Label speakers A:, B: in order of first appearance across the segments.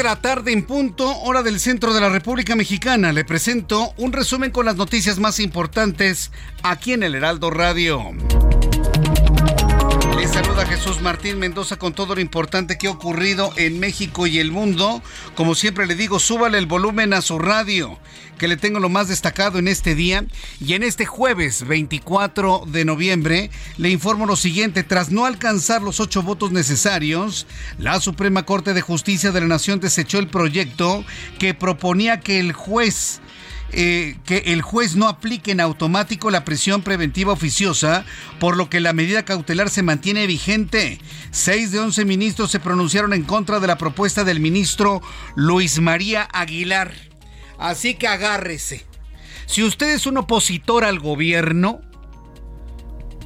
A: De la tarde en punto, hora del centro de la República Mexicana. Le presento un resumen con las noticias más importantes aquí en el Heraldo Radio. Jesús Martín Mendoza con todo lo importante que ha ocurrido en México y el mundo. Como siempre le digo, súbale el volumen a su radio, que le tengo lo más destacado en este día. Y en este jueves 24 de noviembre le informo lo siguiente. Tras no alcanzar los ocho votos necesarios, la Suprema Corte de Justicia de la Nación desechó el proyecto que proponía que el juez eh, que el juez no aplique en automático la prisión preventiva oficiosa, por lo que la medida cautelar se mantiene vigente. Seis de once ministros se pronunciaron en contra de la propuesta del ministro Luis María Aguilar. Así que agárrese. Si usted es un opositor al gobierno,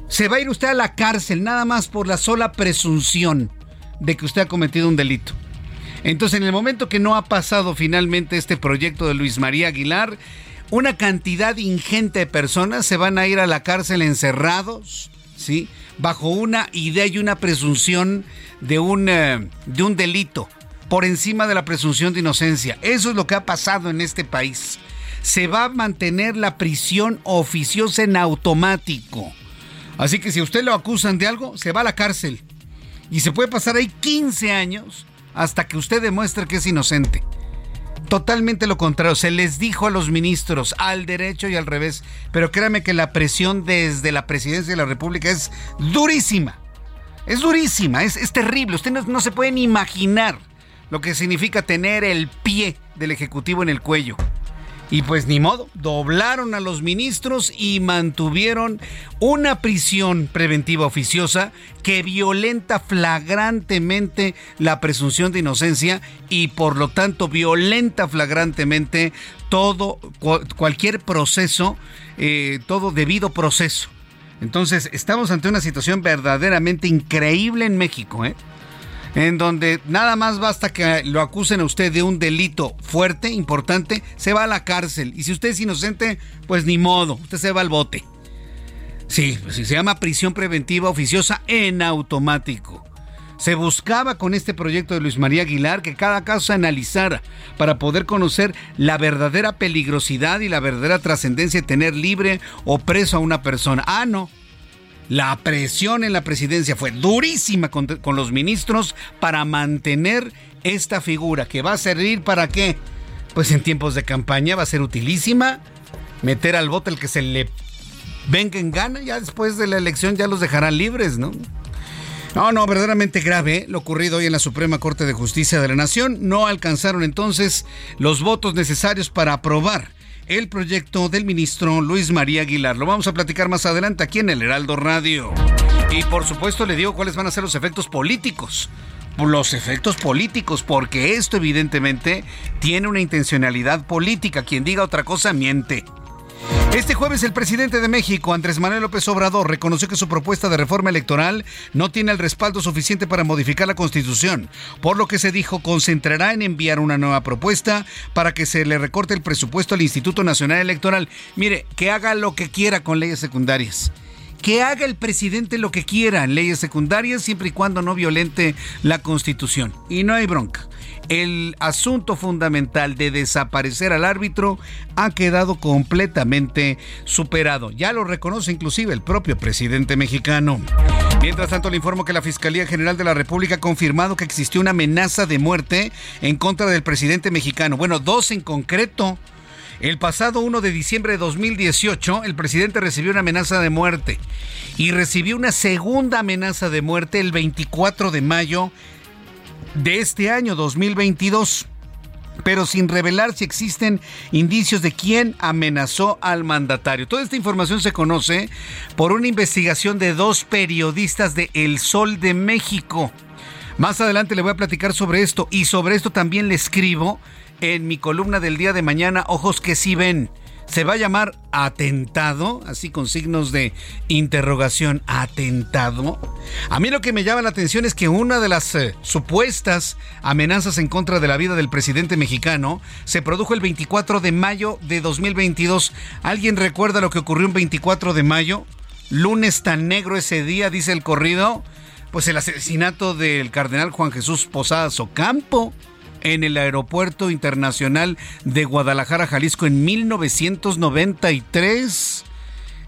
A: se va a ir usted a la cárcel nada más por la sola presunción de que usted ha cometido un delito. Entonces, en el momento que no ha pasado finalmente este proyecto de Luis María Aguilar, una cantidad ingente de personas se van a ir a la cárcel encerrados, ¿sí? Bajo una idea y una presunción de un, eh, delito, por encima de la presunción de inocencia. Eso es lo que ha pasado en este país. Se va a mantener la prisión oficiosa en automático. Así que si usted lo acusan de algo, se va a la cárcel. Y se puede pasar ahí 15 años hasta que usted demuestre que es inocente. Totalmente lo contrario, se les dijo a los ministros al derecho y al revés, pero créame que la presión desde la presidencia de la República es durísima, es durísima, es, es terrible, usted no, no se pueden imaginar lo que significa tener el pie del Ejecutivo en el cuello. Y pues ni modo, doblaron a los ministros y mantuvieron una prisión preventiva oficiosa que violenta flagrantemente la presunción de inocencia y por lo tanto violenta flagrantemente todo, cualquier proceso, eh, todo debido proceso. Entonces estamos ante una situación verdaderamente increíble en México, ¿eh? En donde nada más basta que lo acusen a usted de un delito fuerte, importante, se va a la cárcel. Y si usted es inocente, pues ni modo, usted se va al bote. Sí, pues se llama prisión preventiva oficiosa en automático. Se buscaba con este proyecto de Luis María Aguilar que cada caso se analizara para poder conocer la verdadera peligrosidad y la verdadera trascendencia de tener libre o preso a una persona. Ah, no. La presión en la presidencia fue durísima con, los ministros para mantener esta figura que va a servir para qué? Pues en tiempos de campaña va a ser utilísima. Meter al voto el que se le venga en gana, ya después de la elección ya los dejarán libres, ¿no? No, no, verdaderamente grave ¿eh? lo ocurrido hoy en la Suprema Corte de Justicia de la Nación. No alcanzaron entonces los votos necesarios para aprobar el proyecto del ministro Luis María Aguilar. Lo vamos a platicar más adelante aquí en el Heraldo Radio. Y por supuesto le digo cuáles van a ser los efectos políticos. Los efectos políticos, porque esto evidentemente tiene una intencionalidad política. Quien diga otra cosa miente. Este jueves el presidente de México, Andrés Manuel López Obrador, reconoció que su propuesta de reforma electoral no tiene el respaldo suficiente para modificar la Constitución, por lo que se dijo concentrará en enviar una nueva propuesta para que se le recorte el presupuesto al Instituto Nacional Electoral. Mire, que haga lo que quiera con leyes secundarias que haga el presidente lo que quiera en leyes secundarias siempre y cuando no violente la Constitución. Y no hay bronca. El asunto fundamental de desaparecer al árbitro ha quedado completamente superado. Ya lo reconoce inclusive el propio presidente mexicano. Mientras tanto, le informo que la Fiscalía General de la República ha confirmado que existió una amenaza de muerte en contra del presidente mexicano. Bueno, dos en concreto. El pasado 1 de diciembre de 2018, el presidente recibió una amenaza de muerte y recibió una segunda amenaza de muerte el 24 de mayo de este año 2022 pero sin revelar si existen indicios de quién amenazó al mandatario. Toda esta información se conoce por una investigación de dos periodistas de El Sol de México. Más adelante le voy a platicar sobre esto y sobre esto también le escribo en mi columna del día de mañana, Ojos que sí ven. Se va a llamar atentado, así con signos de interrogación, atentado. A mí lo que me llama la atención es que una de las eh, supuestas amenazas en contra de la vida del presidente mexicano se produjo el 24 de mayo de 2022. ¿Alguien recuerda lo que ocurrió un 24 de mayo? Lunes tan negro ese día, dice el corrido. Pues el asesinato del cardenal Juan Jesús Posadas Ocampo en el Aeropuerto Internacional de Guadalajara, Jalisco, en 1993.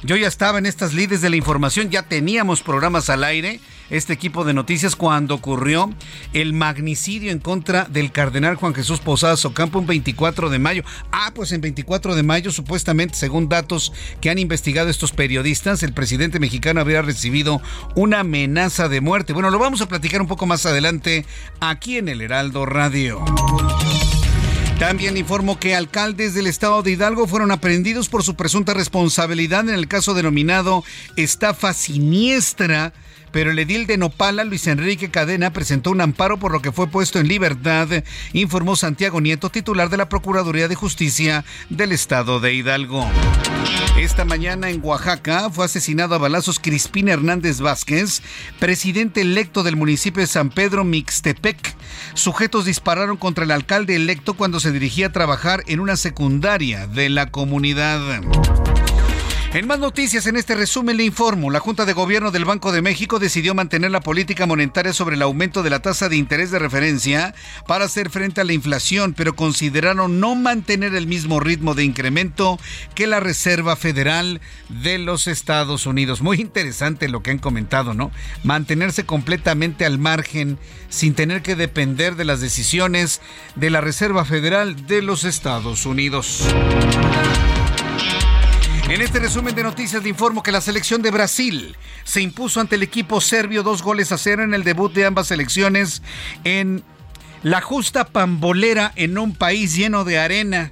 A: Yo ya estaba en estas lides de la información, ya teníamos programas al aire, este equipo de noticias, cuando ocurrió el magnicidio en contra del cardenal Juan Jesús Posadas Ocampo un 24 de mayo. Ah, pues en 24 de mayo, supuestamente, según datos que han investigado estos periodistas, el presidente mexicano habría recibido una amenaza de muerte. Bueno, lo vamos a platicar un poco más adelante aquí en el Heraldo Radio. También informo que alcaldes del estado de Hidalgo fueron aprendidos por su presunta responsabilidad en el caso denominado estafa siniestra pero el edil de Nopala, Luis Enrique Cadena, presentó un amparo por lo que fue puesto en libertad, informó Santiago Nieto, titular de la Procuraduría de Justicia del Estado de Hidalgo. Esta mañana en Oaxaca fue asesinado a balazos Crispín Hernández Vázquez, presidente electo del municipio de San Pedro Mixtepec. Sujetos dispararon contra el alcalde electo cuando se dirigía a trabajar en una secundaria de la comunidad. En más noticias, en este resumen le informo, la Junta de Gobierno del Banco de México decidió mantener la política monetaria sobre el aumento de la tasa de interés de referencia para hacer frente a la inflación, pero consideraron no mantener el mismo ritmo de incremento que la Reserva Federal de los Estados Unidos. Muy interesante lo que han comentado, ¿no? Mantenerse completamente al margen sin tener que depender de las decisiones de la Reserva Federal de los Estados Unidos. En este resumen de noticias le informo que la selección de Brasil se impuso ante el equipo serbio dos goles a cero en el debut de ambas selecciones en la justa pambolera en un país lleno de arena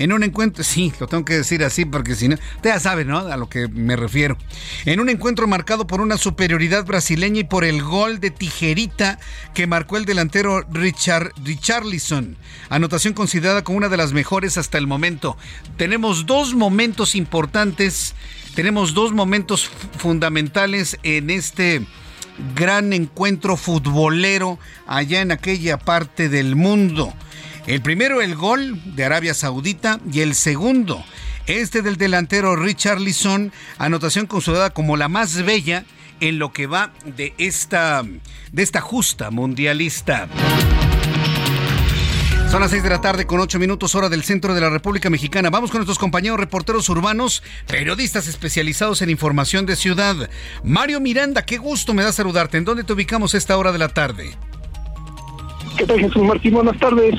A: en un encuentro, sí, lo tengo que decir así porque si no, ya sabe, ¿no? A lo que me refiero. En un encuentro marcado por una superioridad brasileña y por el gol de tijerita que marcó el delantero Richard Richarlison, anotación considerada como una de las mejores hasta el momento. Tenemos dos momentos importantes, tenemos dos momentos fundamentales en este gran encuentro futbolero allá en aquella parte del mundo. El primero, el gol de Arabia Saudita y el segundo, este del delantero Richard Lisson, anotación considerada como la más bella en lo que va de esta, de esta justa mundialista. Son las 6 de la tarde con 8 minutos hora del centro de la República Mexicana. Vamos con nuestros compañeros reporteros urbanos, periodistas especializados en información de ciudad. Mario Miranda, qué gusto me da saludarte. ¿En dónde te ubicamos esta hora de la tarde?
B: ¿Qué tal Jesús Martín? Buenas tardes.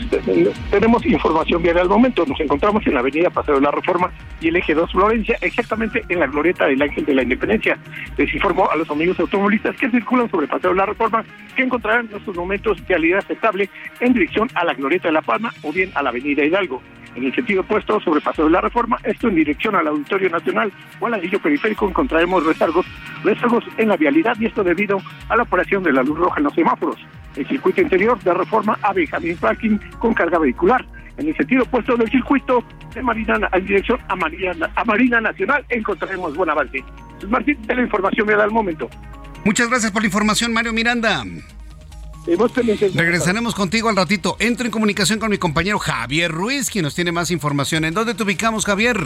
B: Tenemos información vial al momento. Nos encontramos en la avenida Paseo de la Reforma y el eje 2 Florencia, exactamente en la glorieta del Ángel de la Independencia. Les informo a los amigos automovilistas que circulan sobre Paseo de la Reforma que encontrarán en estos momentos vialidad aceptable en dirección a la glorieta de La Palma o bien a la avenida Hidalgo. En el sentido opuesto, sobre Paseo de la Reforma, esto en dirección al Auditorio Nacional o al anillo periférico, encontraremos rezagos, rezagos en la vialidad y esto debido a la operación de la luz roja en los semáforos. El circuito interior de Reforma a Benjamín Parking con carga vehicular. En el sentido opuesto del circuito de Marina en dirección a Marina, a Marina Nacional encontraremos buen avance. Martín, de la información me da al momento.
A: Muchas gracias por la información, Mario Miranda. Regresaremos contigo al ratito. Entro en comunicación con mi compañero Javier Ruiz, quien nos tiene más información. ¿En dónde te ubicamos, Javier?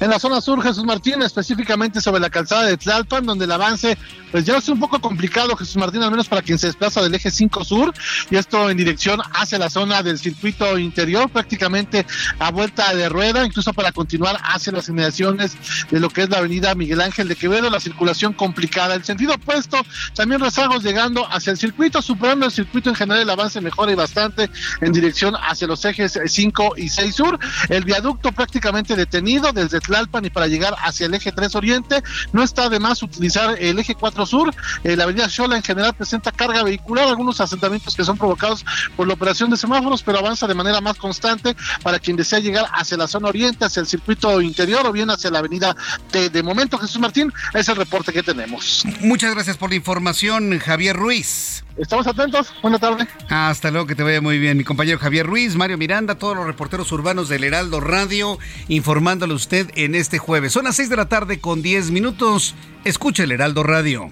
C: En la zona sur, Jesús Martín, específicamente sobre la calzada de Tlalpan, donde el avance pues ya es un poco complicado, Jesús Martín, al menos para quien se desplaza del eje 5 sur, y esto en dirección hacia la zona del circuito interior, prácticamente a vuelta de rueda, incluso para continuar hacia las inmediaciones de lo que es la avenida Miguel Ángel de Quevedo, la circulación complicada. El sentido opuesto, también rezagos llegando hacia el circuito, superando el circuito en general, el avance mejora y bastante en dirección hacia los ejes 5 y 6 sur. El viaducto prácticamente detenido desde Tlalpan y para llegar hacia el eje 3 oriente. No está de más utilizar el eje 4 sur. Eh, la avenida Xola en general presenta carga vehicular, algunos asentamientos que son provocados por la operación de semáforos, pero avanza de manera más constante para quien desea llegar hacia la zona oriente, hacia el circuito interior o bien hacia la avenida de, de momento. Jesús Martín, es el reporte que tenemos.
A: Muchas gracias por la información, Javier Ruiz.
C: Estamos atentos. Buenas tardes.
A: Hasta luego, que te vaya muy bien. Mi compañero Javier Ruiz, Mario Miranda, todos los reporteros urbanos del Heraldo Radio, informándole a usted en este jueves. Son las 6 de la tarde con 10 minutos. Escucha el Heraldo Radio.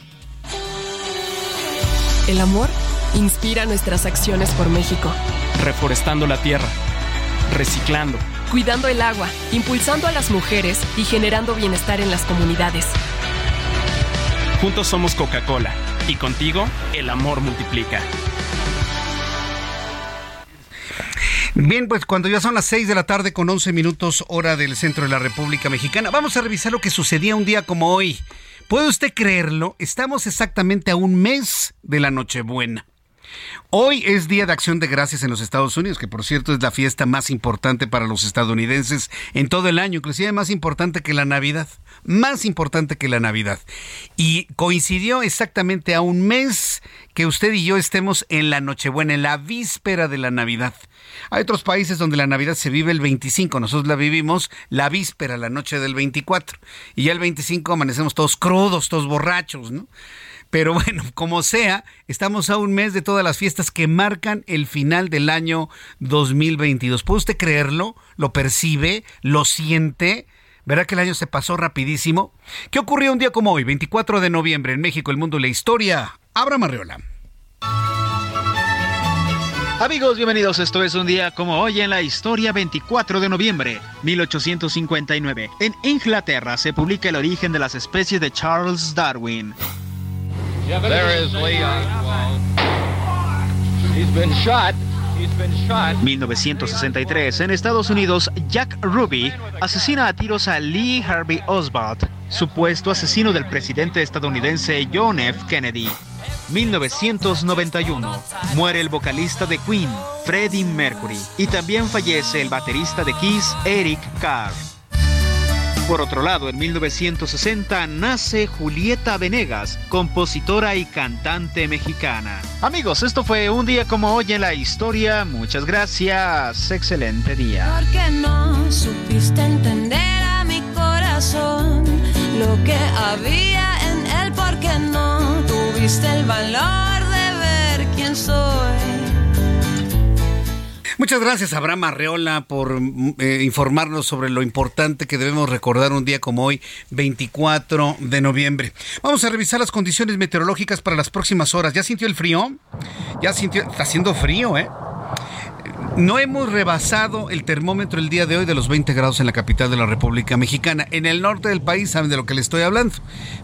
D: El amor inspira nuestras acciones por México.
E: Reforestando la tierra, reciclando,
D: cuidando el agua, impulsando a las mujeres y generando bienestar en las comunidades.
E: Juntos somos Coca-Cola y contigo el amor multiplica.
A: Bien, pues cuando ya son las 6 de la tarde con 11 minutos hora del centro de la República Mexicana, vamos a revisar lo que sucedía un día como hoy. ¿Puede usted creerlo? Estamos exactamente a un mes de la Nochebuena. Hoy es Día de Acción de Gracias en los Estados Unidos, que por cierto es la fiesta más importante para los estadounidenses en todo el año, inclusive más importante que la Navidad, más importante que la Navidad. Y coincidió exactamente a un mes que usted y yo estemos en la Nochebuena, en la víspera de la Navidad. Hay otros países donde la Navidad se vive el 25, nosotros la vivimos la víspera, la noche del 24, y ya el 25 amanecemos todos crudos, todos borrachos, ¿no? Pero bueno, como sea, estamos a un mes de todas las fiestas que marcan el final del año 2022. ¿Puede usted creerlo? ¿Lo percibe? ¿Lo siente? ¿Verdad que el año se pasó rapidísimo? ¿Qué ocurrió un día como hoy, 24 de noviembre, en México, el mundo y la historia? Abra Marriola.
F: Amigos, bienvenidos. Esto es un día como hoy en la historia 24 de noviembre 1859. En Inglaterra se publica El origen de las especies de Charles Darwin.
G: There is. He's been shot.
F: 1963. En Estados Unidos, Jack Ruby asesina a tiros a Lee Harvey Oswald, supuesto asesino del presidente estadounidense John F. Kennedy. 1991. Muere el vocalista de Queen, Freddie Mercury, y también fallece el baterista de Kiss, Eric Carr. Por otro lado, en 1960 nace Julieta Venegas, compositora y cantante mexicana. Amigos, esto fue un día como hoy en la historia. Muchas gracias. Excelente día.
H: Porque no supiste entender a mi corazón lo que había el valor de ver quién soy.
A: Muchas gracias, Abraham Arreola, por eh, informarnos sobre lo importante que debemos recordar un día como hoy, 24 de noviembre. Vamos a revisar las condiciones meteorológicas para las próximas horas. ¿Ya sintió el frío? Ya sintió, está haciendo frío, ¿eh? No hemos rebasado el termómetro el día de hoy de los 20 grados en la capital de la República Mexicana. En el norte del país saben de lo que le estoy hablando.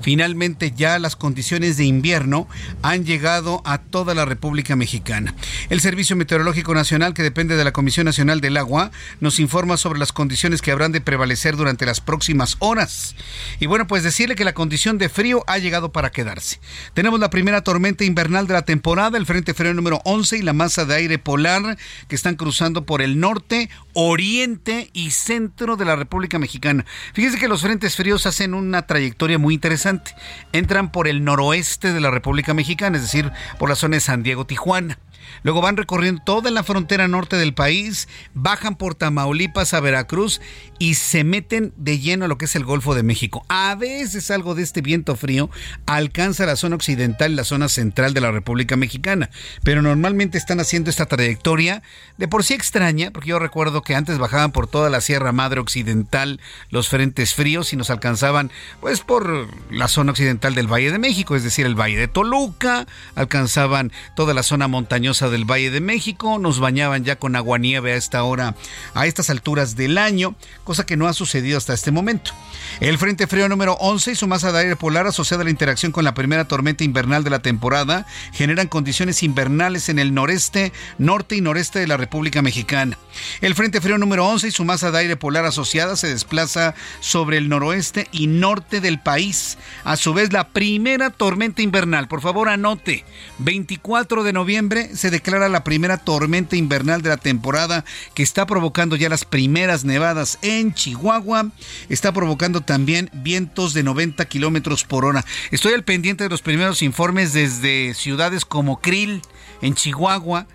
A: Finalmente ya las condiciones de invierno han llegado a toda la República Mexicana. El Servicio Meteorológico Nacional, que depende de la Comisión Nacional del Agua, nos informa sobre las condiciones que habrán de prevalecer durante las próximas horas. Y bueno, pues decirle que la condición de frío ha llegado para quedarse. Tenemos la primera tormenta invernal de la temporada, el Frente Frío número 11 y la masa de aire polar que están cruzando por el norte, oriente y centro de la República Mexicana. Fíjese que los frentes fríos hacen una trayectoria muy interesante. Entran por el noroeste de la República Mexicana, es decir, por la zona de San Diego, Tijuana. Luego van recorriendo toda la frontera norte del país, bajan por Tamaulipas a Veracruz y se meten de lleno a lo que es el Golfo de México. A veces algo de este viento frío alcanza la zona occidental y la zona central de la República Mexicana, pero normalmente están haciendo esta trayectoria de por sí extraña, porque yo recuerdo que antes bajaban por toda la Sierra Madre Occidental los frentes fríos y nos alcanzaban pues por la zona occidental del Valle de México, es decir, el Valle de Toluca, alcanzaban toda la zona montañosa del Valle de México. Nos bañaban ya con aguanieve a esta hora, a estas alturas del año, que no ha sucedido hasta este momento. El Frente Frío número 11 y su masa de aire polar asociada a la interacción con la primera tormenta invernal de la temporada generan condiciones invernales en el noreste, norte y noreste de la República Mexicana. El Frente Frío número 11 y su masa de aire polar asociada se desplaza sobre el noroeste y norte del país. A su vez, la primera tormenta invernal, por favor anote, 24 de noviembre se declara la primera tormenta invernal de la temporada que está provocando ya las primeras nevadas en Chihuahua. Está provocando también vientos de 90 kilómetros por hora. Estoy al pendiente de los primeros informes desde ciudades como Krill, en Chihuahua,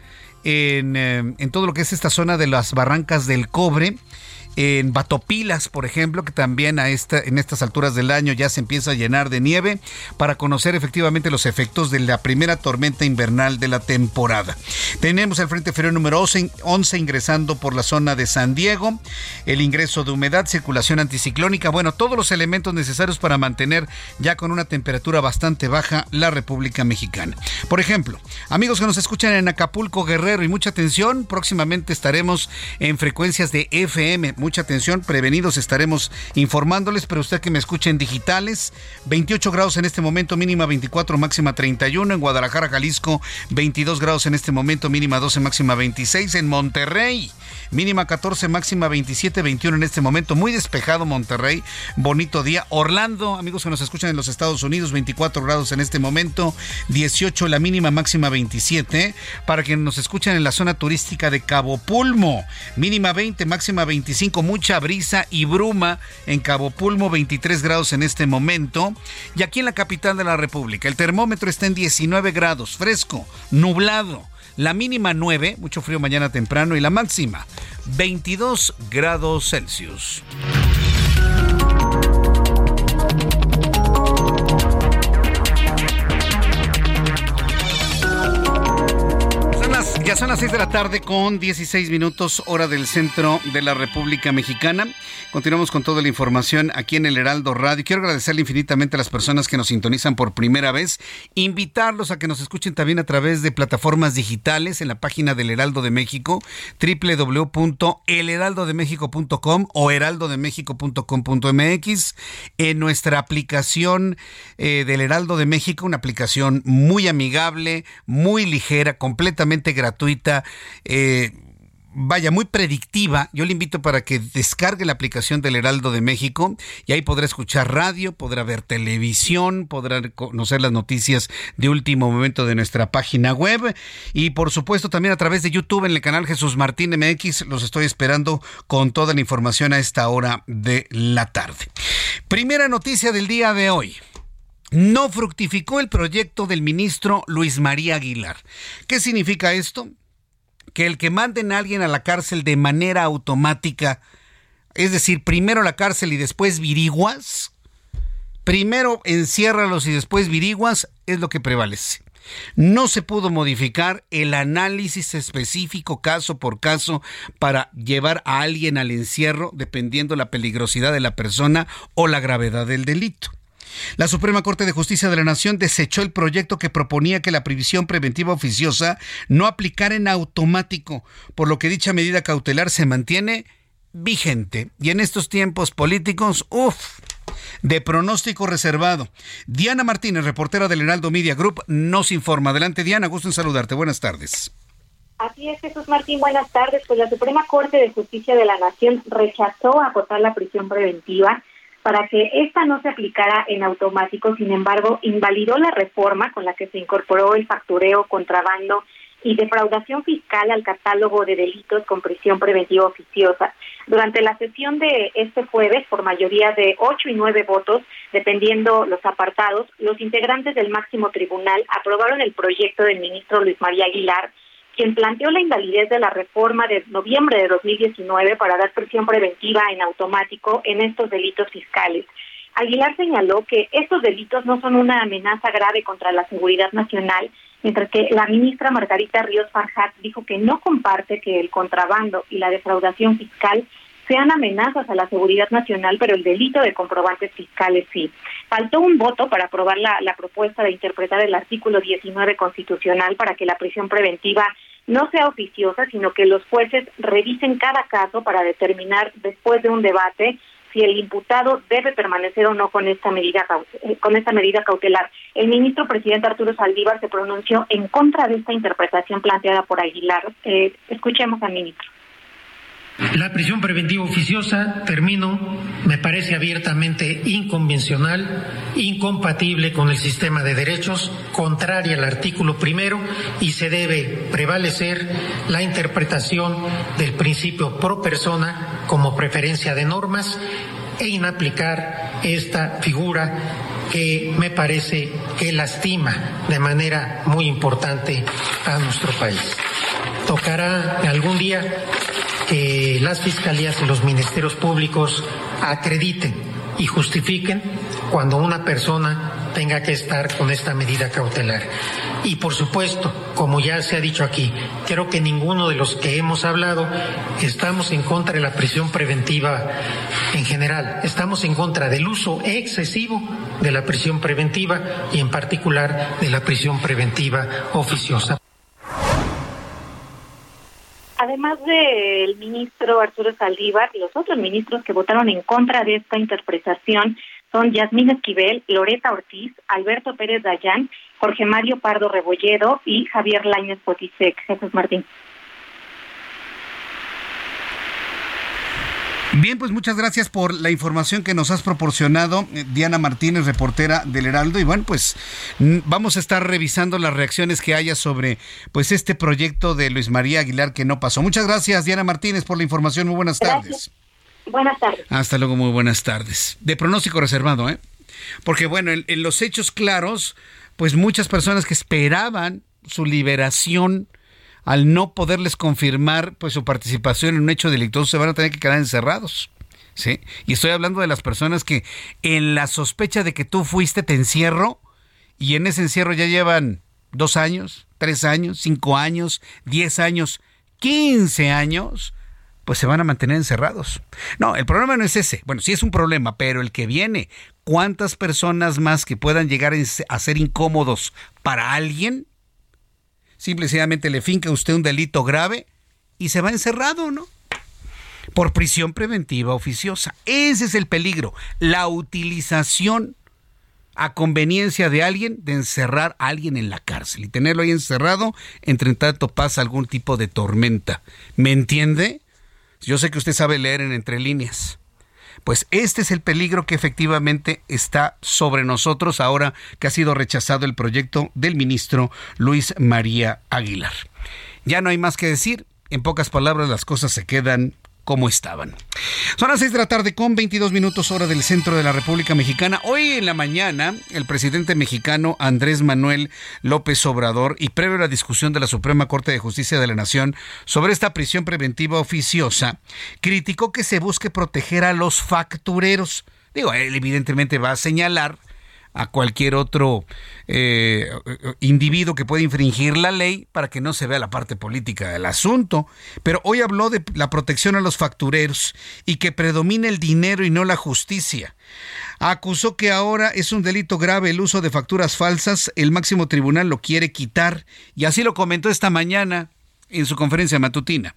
A: en, eh, en todo lo que es esta zona de las barrancas del cobre en Batopilas, por ejemplo, que también a esta, en estas alturas del año ya se empieza a llenar de nieve para conocer efectivamente los efectos de la primera tormenta invernal de la temporada. Tenemos el Frente Frío número 11, ingresando por la zona de San Diego, el ingreso de humedad, circulación anticiclónica, bueno, todos los elementos necesarios para mantener ya con una temperatura bastante baja la República Mexicana. Por ejemplo, amigos que nos escuchan en Acapulco, Guerrero y mucha atención, próximamente estaremos en frecuencias de FM mucha atención, prevenidos estaremos informándoles, pero usted que me escuche en digitales, 28 grados en este momento, mínima 24, máxima 31, en Guadalajara, Jalisco, 22 grados en este momento, mínima 12, máxima 26, en Monterrey, mínima 14, máxima 27, 21 en este momento, muy despejado Monterrey, bonito día, Orlando, amigos que nos escuchan en los Estados Unidos, 24 grados en este momento, 18 la mínima, máxima 27, para que nos escuchen en la zona turística de Cabo Pulmo, mínima 20, máxima 25, mucha brisa y bruma en Cabo Pulmo, 23 grados en este momento. Y aquí en la capital de la República, el termómetro está en 19 grados, fresco, nublado. La mínima 9, mucho frío mañana temprano, y la máxima 22 grados Celsius. Son las 6 de la tarde con 16 minutos hora del centro de la República Mexicana. Continuamos con toda la información aquí en el Heraldo Radio. Quiero agradecerle infinitamente a las personas que nos sintonizan por primera vez, invitarlos a que nos escuchen también a través de plataformas digitales en la página del Heraldo de México, www.elheraldodemexico.com o heraldodemexico.com.mx, en nuestra aplicación eh, del Heraldo de México, una aplicación muy amigable, muy ligera, completamente gratuita eh, vaya, muy predictiva. Yo le invito para que descargue la aplicación del Heraldo de México y ahí podrá escuchar radio, podrá ver televisión, podrá conocer las noticias de último momento de nuestra página web y por supuesto también a través de YouTube en el canal Jesús Martín MX. Los estoy esperando con toda la información a esta hora de la tarde. Primera noticia del día de hoy no fructificó el proyecto del ministro Luis María Aguilar. ¿Qué significa esto? Que el que manden a alguien a la cárcel de manera automática, es decir, primero la cárcel y después viriguas, primero enciérralos y después viriguas, es lo que prevalece. No se pudo modificar el análisis específico caso por caso para llevar a alguien al encierro dependiendo la peligrosidad de la persona o la gravedad del delito. La Suprema Corte de Justicia de la Nación desechó el proyecto que proponía que la previsión preventiva oficiosa no aplicara en automático, por lo que dicha medida cautelar se mantiene vigente. Y en estos tiempos políticos, uff, de pronóstico reservado. Diana Martínez, reportera del Heraldo Media Group, nos informa. Adelante, Diana, gusto en saludarte. Buenas tardes.
I: Así es, Jesús Martín, buenas tardes. Pues la Suprema Corte de Justicia de la Nación rechazó acotar la prisión preventiva para que esta no se aplicara en automático. Sin embargo, invalidó la reforma con la que se incorporó el factureo, contrabando y defraudación fiscal al catálogo de delitos con prisión preventiva oficiosa. Durante la sesión de este jueves, por mayoría de ocho y nueve votos, dependiendo los apartados, los integrantes del máximo tribunal aprobaron el proyecto del ministro Luis María Aguilar quien planteó la invalidez de la reforma de noviembre de 2019 para dar prisión preventiva en automático en estos delitos fiscales. Aguilar señaló que estos delitos no son una amenaza grave contra la seguridad nacional, mientras que la ministra Margarita Ríos Farjat dijo que no comparte que el contrabando y la defraudación fiscal sean amenazas a la seguridad nacional, pero el delito de comprobantes fiscales sí. Faltó un voto para aprobar la, la propuesta de interpretar el artículo 19 constitucional para que la prisión preventiva no sea oficiosa, sino que los jueces revisen cada caso para determinar después de un debate si el imputado debe permanecer o no con esta medida eh, con esta medida cautelar. El ministro presidente Arturo Saldívar se pronunció en contra de esta interpretación planteada por Aguilar. Eh, escuchemos al ministro.
J: La prisión preventiva oficiosa, termino, me parece abiertamente inconvencional, incompatible con el sistema de derechos, contraria al artículo primero y se debe prevalecer la interpretación del principio pro persona como preferencia de normas e inaplicar esta figura que me parece que lastima de manera muy importante a nuestro país. Tocará algún día que las fiscalías y los ministerios públicos acrediten y justifiquen cuando una persona tenga que estar con esta medida cautelar. Y por supuesto, como ya se ha dicho aquí, creo que ninguno de los que hemos hablado estamos en contra de la prisión preventiva en general. Estamos en contra del uso excesivo de la prisión preventiva y en particular de la prisión preventiva oficiosa.
I: Además del ministro Arturo Saldívar, los otros ministros que votaron en contra de esta interpretación son Yasmín Esquivel, Loreta Ortiz, Alberto Pérez Dayán, Jorge Mario Pardo Rebolledo y Javier Lainez Potisek. Jesús Martín.
A: Bien, pues muchas gracias por la información que nos has proporcionado, eh, Diana Martínez, reportera del Heraldo. Y bueno, pues vamos a estar revisando las reacciones que haya sobre pues este proyecto de Luis María Aguilar que no pasó. Muchas gracias, Diana Martínez, por la información. Muy buenas tardes.
I: Buenas tardes.
A: Hasta luego, muy buenas tardes. De pronóstico reservado, ¿eh? Porque bueno, en los hechos claros, pues muchas personas que esperaban su liberación al no poderles confirmar pues su participación en un hecho delictuoso se van a tener que quedar encerrados. ¿Sí? Y estoy hablando de las personas que en la sospecha de que tú fuiste te encierro y en ese encierro ya llevan dos años, tres años, cinco años, diez años, quince años, pues se van a mantener encerrados. No, el problema no es ese. Bueno, sí es un problema, pero el que viene, ¿cuántas personas más que puedan llegar a ser incómodos para alguien? simplemente le finca usted un delito grave y se va encerrado, ¿no? Por prisión preventiva oficiosa. Ese es el peligro, la utilización a conveniencia de alguien de encerrar a alguien en la cárcel y tenerlo ahí encerrado, entre tanto pasa algún tipo de tormenta. ¿Me entiende? Yo sé que usted sabe leer en entre líneas. Pues este es el peligro que efectivamente está sobre nosotros ahora que ha sido rechazado el proyecto del ministro Luis María Aguilar. Ya no hay más que decir. En pocas palabras, las cosas se quedan como estaban. Son las 6 de la tarde con 22 minutos hora del centro de la República Mexicana. Hoy en la mañana, el presidente mexicano Andrés Manuel López Obrador y previo a la discusión de la Suprema Corte de Justicia de la Nación sobre esta prisión preventiva oficiosa, criticó que se busque proteger a los factureros. Digo, él evidentemente va a señalar a cualquier otro eh, individuo que pueda infringir la ley para que no se vea la parte política del asunto. Pero hoy habló de la protección a los factureros y que predomina el dinero y no la justicia. Acusó que ahora es un delito grave el uso de facturas falsas. El máximo tribunal lo quiere quitar y así lo comentó esta mañana en su conferencia matutina.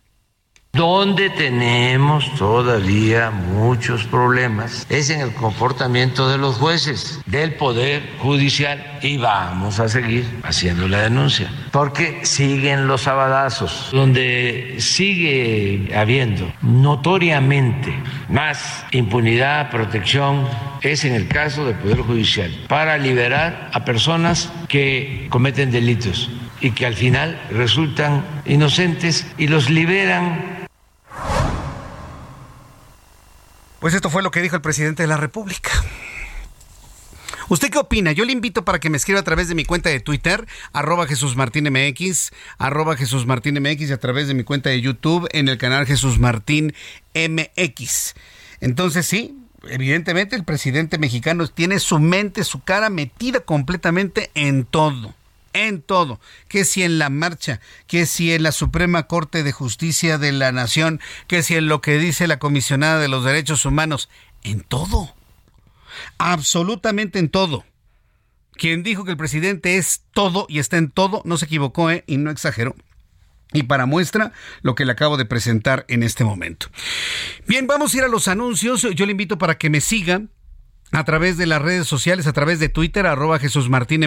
K: Donde tenemos todavía muchos problemas es en el comportamiento de los jueces, del Poder Judicial, y vamos a seguir haciendo la denuncia, porque siguen los abadazos, donde sigue habiendo notoriamente más impunidad, protección, es en el caso del Poder Judicial, para liberar a personas que cometen delitos y que al final resultan inocentes y los liberan
A: Pues esto fue lo que dijo el presidente de la República. ¿Usted qué opina? Yo le invito para que me escriba a través de mi cuenta de Twitter, arroba Jesús Martín MX, arroba Jesús Martín MX y a través de mi cuenta de YouTube en el canal Jesús Martín MX. Entonces sí, evidentemente el presidente mexicano tiene su mente, su cara metida completamente en todo. En todo, que si en la marcha, que si en la Suprema Corte de Justicia de la Nación, que si en lo que dice la comisionada de los derechos humanos, en todo, absolutamente en todo. Quien dijo que el presidente es todo y está en todo, no se equivocó ¿eh? y no exageró. Y para muestra, lo que le acabo de presentar en este momento. Bien, vamos a ir a los anuncios. Yo le invito para que me siga a través de las redes sociales, a través de Twitter, arroba Jesús Martín.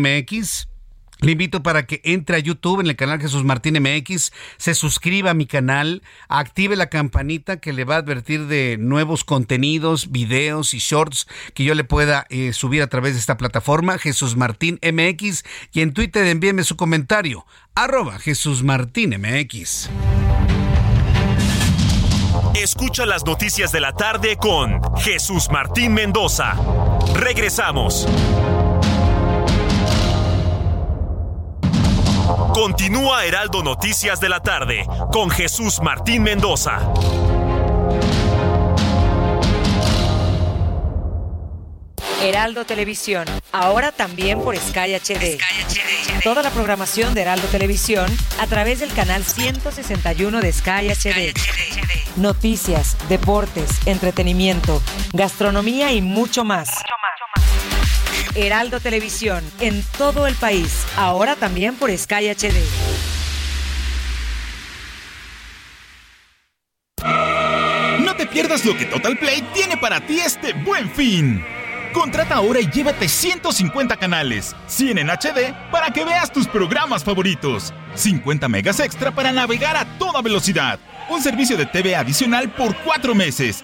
A: Le invito para que entre a YouTube en el canal Jesús Martín MX, se suscriba a mi canal, active la campanita que le va a advertir de nuevos contenidos, videos y shorts que yo le pueda eh, subir a través de esta plataforma, Jesús Martín MX, y en Twitter envíeme su comentario, arroba Jesús Martín MX.
L: Escucha las noticias de la tarde con Jesús Martín Mendoza. Regresamos. Continúa Heraldo Noticias de la tarde con Jesús Martín Mendoza.
M: Heraldo Televisión, ahora también por Sky HD. Toda la programación de Heraldo Televisión a través del canal 161 de Sky HD. Noticias, deportes, entretenimiento, gastronomía y mucho más. Heraldo Televisión, en todo el país, ahora también por Sky HD.
N: No te pierdas lo que Total Play tiene para ti este buen fin. Contrata ahora y llévate 150 canales, 100 en HD para que veas tus programas favoritos, 50 megas extra para navegar a toda velocidad, un servicio de TV adicional por 4 meses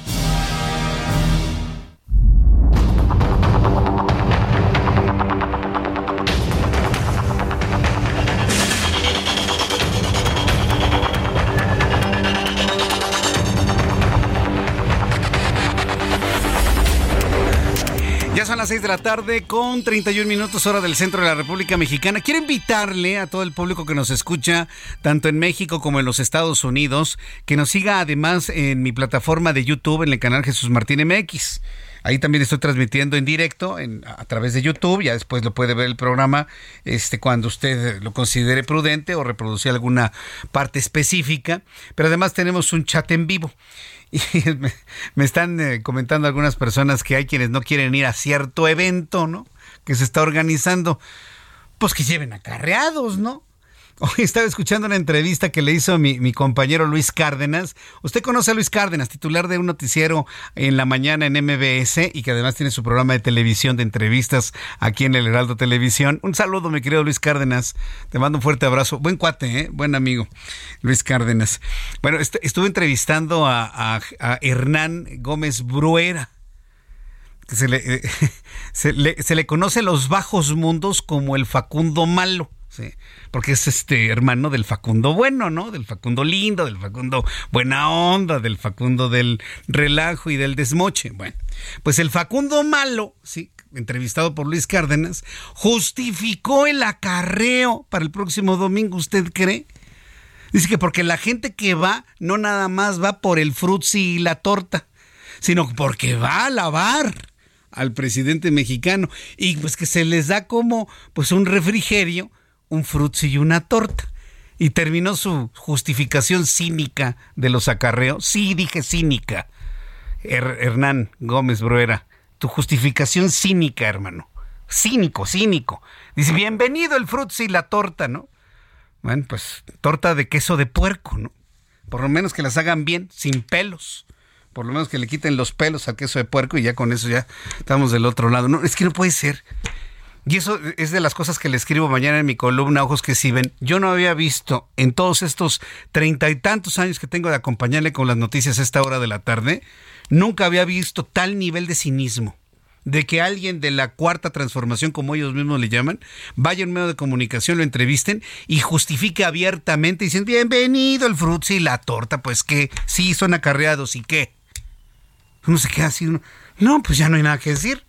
A: 6 de la tarde con 31 minutos hora del centro de la República Mexicana. Quiero invitarle a todo el público que nos escucha, tanto en México como en los Estados Unidos, que nos siga además en mi plataforma de YouTube, en el canal Jesús Martín MX. Ahí también estoy transmitiendo en directo en, a través de YouTube. Ya después lo puede ver el programa este, cuando usted lo considere prudente o reproducir alguna parte específica. Pero además tenemos un chat en vivo. Y me, están eh, comentando algunas personas que hay quienes no quieren ir a cierto evento, ¿no? Que se está organizando. Pues que lleven acarreados, ¿no? Hoy estaba escuchando una entrevista que le hizo mi, compañero Luis Cárdenas. Usted conoce a Luis Cárdenas, titular de un noticiero en la mañana en MBS y que además tiene su programa de televisión de entrevistas aquí en el Heraldo Televisión. Un saludo, mi querido Luis Cárdenas. Te mando un fuerte abrazo. Buen cuate, ¿eh? buen amigo, Luis Cárdenas. Bueno, est estuve entrevistando a, Hernán Gómez Bruera. Eh, se, le, se le conoce los bajos mundos como el Facundo Malo. Sí, porque es este hermano del Facundo bueno, ¿no? Del Facundo lindo, del Facundo buena onda, del Facundo del relajo y del desmoche. Bueno, pues el Facundo malo, sí, entrevistado por Luis Cárdenas, justificó el acarreo para el próximo domingo, ¿usted cree? Dice que porque la gente que va no nada más va por el frutzi y la torta, sino porque va a lavar al presidente mexicano y pues que se les da como pues un refrigerio un frutzi y una torta. Y terminó su justificación cínica de los acarreos. Sí, dije cínica. Her Hernán Gómez Bruera, tu justificación cínica, hermano. Cínico, cínico. Dice, bienvenido el frutzi y la torta, ¿no? Bueno, pues torta de queso de puerco, ¿no? Por lo menos que las hagan bien, sin pelos. Por lo menos que le quiten los pelos al queso de puerco y ya con eso ya estamos del otro lado. No, es que no puede ser. Y eso es de las cosas que le escribo mañana en mi columna Ojos que si ven. Yo no había visto en todos estos treinta y tantos años que tengo de acompañarle con las noticias a esta hora de la tarde, nunca había visto tal nivel de cinismo. De que alguien de la cuarta transformación, como ellos mismos le llaman, vaya en medio de comunicación, lo entrevisten y justifique abiertamente, dicen, bienvenido el frutzi y la torta, pues que sí, son acarreados y qué. Uno se queda así, uno, no, pues ya no hay nada que decir.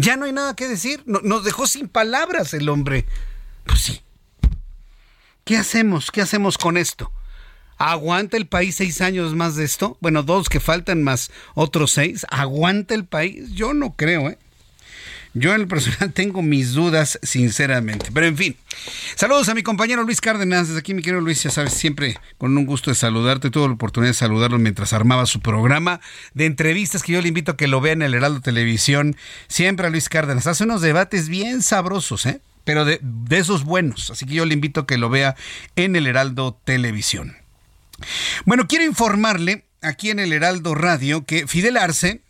A: Ya no hay nada que decir. No, nos dejó sin palabras el hombre. Pues sí. ¿Qué hacemos? ¿Qué hacemos con esto? ¿Aguanta el país seis años más de esto? Bueno, dos que faltan más otros seis. ¿Aguanta el país? Yo no creo, ¿eh? Yo en el personal tengo mis dudas, sinceramente. Pero en fin, saludos a mi compañero Luis Cárdenas. Desde aquí, mi querido Luis, ya sabes, siempre con un gusto de saludarte. Tuve la oportunidad de saludarlo mientras armaba su programa de entrevistas que yo le invito a que lo vean en el Heraldo Televisión. Siempre a Luis Cárdenas. Hace unos debates bien sabrosos, ¿eh? Pero de, de esos buenos. Así que yo le invito a que lo vea en el Heraldo Televisión. Bueno, quiero informarle aquí en el Heraldo Radio que Fidel Arce,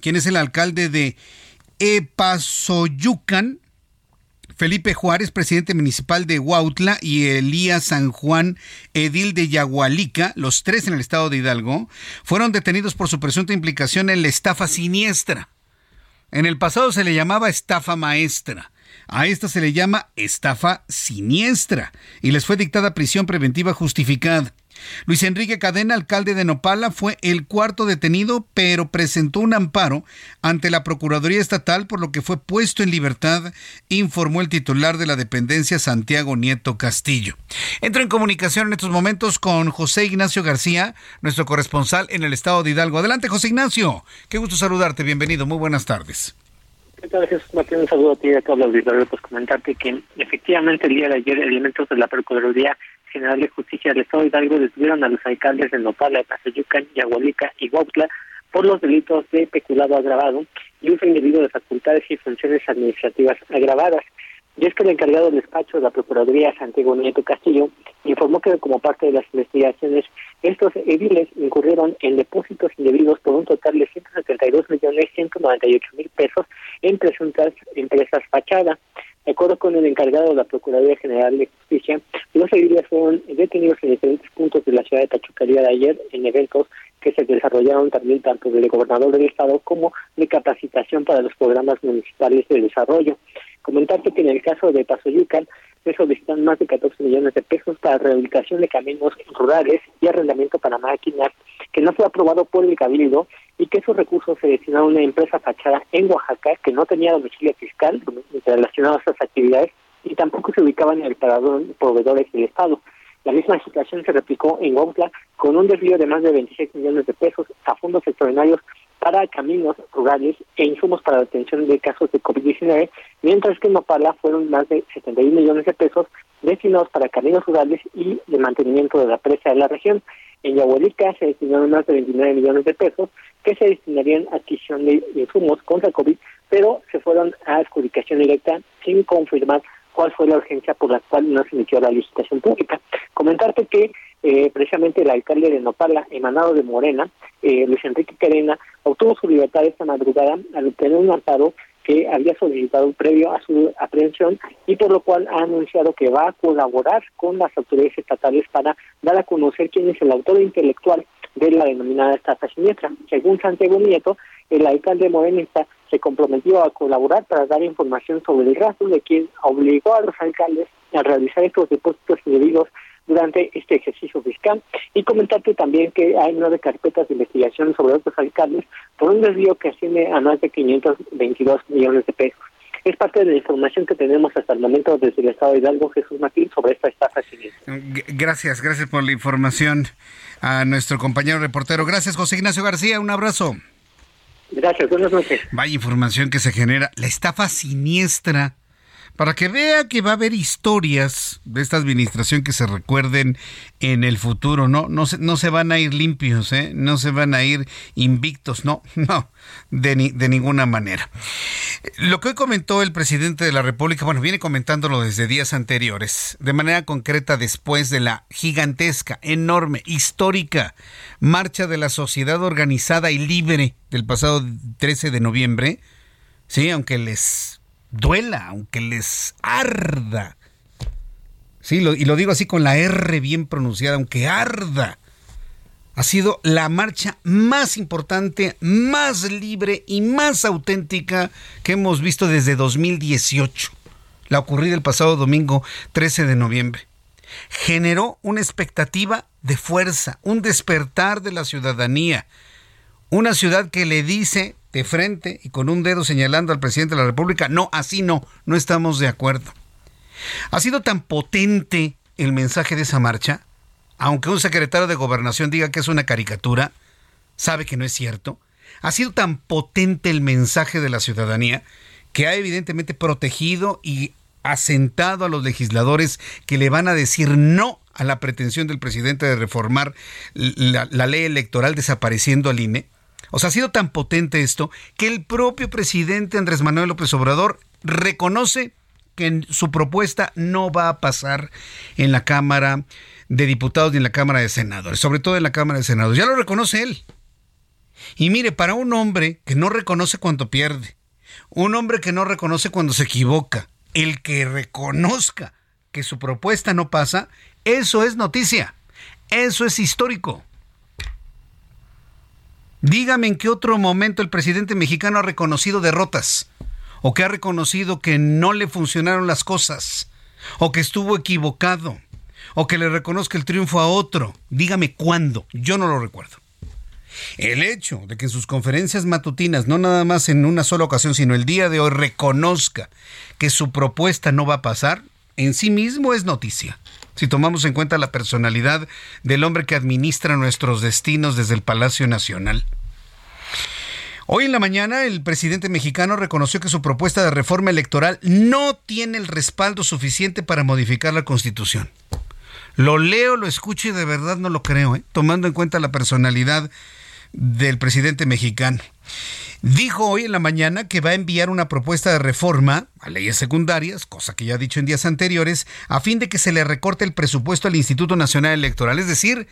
A: quien es el alcalde de Epazoyucan, Felipe Juárez, presidente municipal de Huautla, y Elías San Juan, edil de Yagualica, los tres en el estado de Hidalgo, fueron detenidos por su presunta implicación en la estafa siniestra. En el pasado se le llamaba estafa maestra. A esta se le llama estafa siniestra y les fue dictada prisión preventiva justificada. Luis Enrique Cadena, alcalde de Nopala, fue el cuarto detenido, pero presentó un amparo ante la Procuraduría Estatal, por lo que fue puesto en libertad, informó el titular de la dependencia, Santiago Nieto Castillo. Entro en comunicación en estos momentos con José Ignacio García, nuestro corresponsal en el estado de Hidalgo. Adelante, José Ignacio. Qué gusto saludarte. Bienvenido. Muy buenas tardes.
O: ¿Qué tal, Jesús Martín? Un saludo a ti y a todos los auditores. Pues comentarte que efectivamente el día de ayer elementos de la Procuraduría General de Justicia del Estado Hidalgo detuvieron a los alcaldes de Nopala, Pazayucan, Yagualica y Huautla por los delitos de peculado agravado y uso indebido de facultades y funciones administrativas agravadas. Y es que el encargado del despacho de la Procuraduría, Santiago Nieto Castillo, informó que como parte de las investigaciones, estos ediles incurrieron en depósitos indebidos por un total de 172 millones 198 mil pesos en presuntas empresas fachada. De acuerdo con el encargado de la Procuraduría General de Justicia, los ediles fueron detenidos en diferentes puntos de la ciudad de Tachucaría de ayer en eventos que se desarrollaron también tanto del gobernador del estado como de capacitación para los programas municipales de desarrollo. Comentarte que en el caso de Pasoyucan se solicitan más de 14 millones de pesos para rehabilitación de caminos rurales y arrendamiento para máquinas que no fue aprobado por el Cabildo y que esos recursos se destinaron a una empresa fachada en Oaxaca que no tenía domicilio fiscal relacionado a esas actividades y tampoco se ubicaban en el parador proveedores del Estado. La misma situación se replicó en Huautla con un desvío de más de 26 millones de pesos a fondos extraordinarios para caminos rurales e insumos para la atención de casos de COVID-19, mientras que en Nopala fueron más de 71 millones de pesos destinados para caminos rurales y de mantenimiento de la presa de la región. En Yahuelica se destinaron más de 29 millones de pesos que se destinarían a adquisición de insumos contra COVID, pero se fueron a adjudicación directa sin confirmar cuál fue la urgencia por la cual no se emitió la licitación pública. Comentarte que eh, precisamente el alcalde de Nopala, emanado de Morena, eh, Luis Enrique Carena, obtuvo su libertad esta madrugada al obtener un amparo que había solicitado previo a su aprehensión y por lo cual ha anunciado que va a colaborar con las autoridades estatales para dar a conocer quién es el autor intelectual de la denominada estafa siniestra. Según Santiago Nieto, el alcalde morenista se comprometió a colaborar para dar información sobre el rastro de quien obligó a los alcaldes a realizar estos depósitos indebidos durante este ejercicio fiscal y comentarte también que hay nueve carpetas de investigación sobre otros alcaldes por un desvío que asciende a más de 522 millones de pesos. Es parte de la información que tenemos hasta el momento desde el Estado de Hidalgo, Jesús Martín, sobre esta estafa.
A: Gracias, gracias por la información a nuestro compañero reportero. Gracias, José Ignacio García, un abrazo.
O: Gracias, buenas noches.
A: Vaya información que se genera. La estafa siniestra para que vea que va a haber historias de esta administración que se recuerden en el futuro, ¿no? No se, no se van a ir limpios, ¿eh? No se van a ir invictos, no, no, de, de ninguna manera. Lo que hoy comentó el presidente de la República, bueno, viene comentándolo desde días anteriores, de manera concreta después de la gigantesca, enorme, histórica marcha de la sociedad organizada y libre del pasado 13 de noviembre, sí, aunque les duela, aunque les arda. Sí, y lo digo así con la R bien pronunciada, aunque arda. Ha sido la marcha más importante, más libre y más auténtica que hemos visto desde 2018. La ocurrida el pasado domingo 13 de noviembre. Generó una expectativa de fuerza, un despertar de la ciudadanía. Una ciudad que le dice de frente y con un dedo señalando al presidente de la República, no, así no, no estamos de acuerdo. Ha sido tan potente el mensaje de esa marcha aunque un secretario de gobernación diga que es una caricatura, sabe que no es cierto. Ha sido tan potente el mensaje de la ciudadanía que ha evidentemente protegido y asentado a los legisladores que le van a decir no a la pretensión del presidente de reformar la, ley electoral desapareciendo al INE. O sea, ha sido tan potente esto que el propio presidente Andrés Manuel López Obrador reconoce que su propuesta no va a pasar en la Cámara de Diputados ni en la Cámara de Senadores, sobre todo en la Cámara de Senadores. Ya lo reconoce él. Y mire, para un hombre que no reconoce cuando pierde, un hombre que no reconoce cuando se equivoca, el que reconozca que su propuesta no pasa, eso es noticia, eso es histórico. Dígame en qué otro momento el presidente mexicano ha reconocido derrotas, o que ha reconocido que no le funcionaron las cosas, o que estuvo equivocado, o que le reconozca el triunfo a otro. Dígame cuándo, yo no lo recuerdo. El hecho de que en sus conferencias matutinas, no nada más en una sola ocasión, sino el día de hoy, reconozca que su propuesta no va a pasar, en sí mismo es noticia. Si tomamos en cuenta la personalidad del hombre que administra nuestros destinos desde el Palacio Nacional. Hoy en la mañana el presidente mexicano reconoció que su propuesta de reforma electoral no tiene el respaldo suficiente para modificar la Constitución. Lo leo, lo escucho y de verdad no lo creo, ¿eh? tomando en cuenta la personalidad del presidente mexicano. Dijo hoy en la mañana que va a enviar una propuesta de reforma a leyes secundarias, cosa que ya ha dicho en días anteriores, a fin de que se le recorte el presupuesto al Instituto Nacional Electoral. Es decir,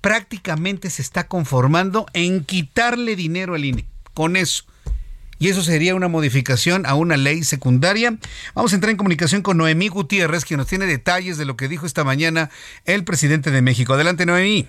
A: prácticamente se está conformando en quitarle dinero al INE. Con eso. Y eso sería una modificación a una ley secundaria. Vamos a entrar en comunicación con Noemí Gutiérrez, quien nos tiene detalles de lo que dijo esta mañana el presidente de México. Adelante, Noemí.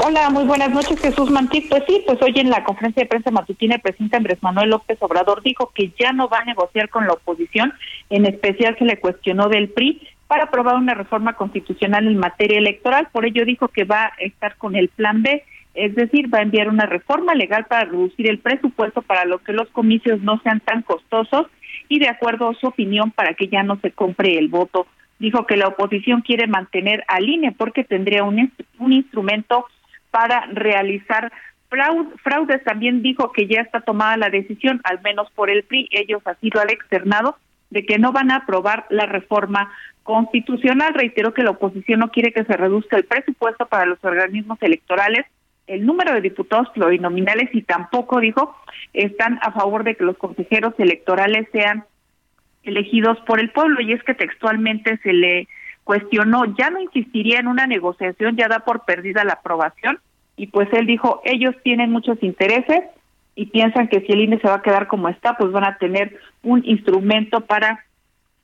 P: Hola, muy buenas noches, Jesús Mantí. Pues sí, pues hoy en la conferencia de prensa matutina el presidente Andrés Manuel López Obrador dijo que ya no va a negociar con la oposición, en especial se le cuestionó del PRI para aprobar una reforma constitucional en materia electoral, por ello dijo que va a estar con el plan B, es decir, va a enviar una reforma legal para reducir el presupuesto para lo que los comicios no sean tan costosos y de acuerdo a su opinión para que ya no se compre el voto. Dijo que la oposición quiere mantener al INE porque tendría un, un instrumento para realizar fraudes. También dijo que ya está tomada la decisión, al menos por el PRI, ellos así lo han externado, de que no van a aprobar la reforma constitucional. Reiteró que la oposición no quiere que se reduzca el presupuesto para los organismos electorales, el número de diputados plurinominales y tampoco, dijo, están a favor de que los consejeros electorales sean elegidos por el pueblo. Y es que textualmente se le cuestionó, ya no insistiría en una negociación, ya da por perdida la aprobación, y pues él dijo, ellos tienen muchos intereses y piensan que si el INE se va a quedar como está, pues van a tener un instrumento para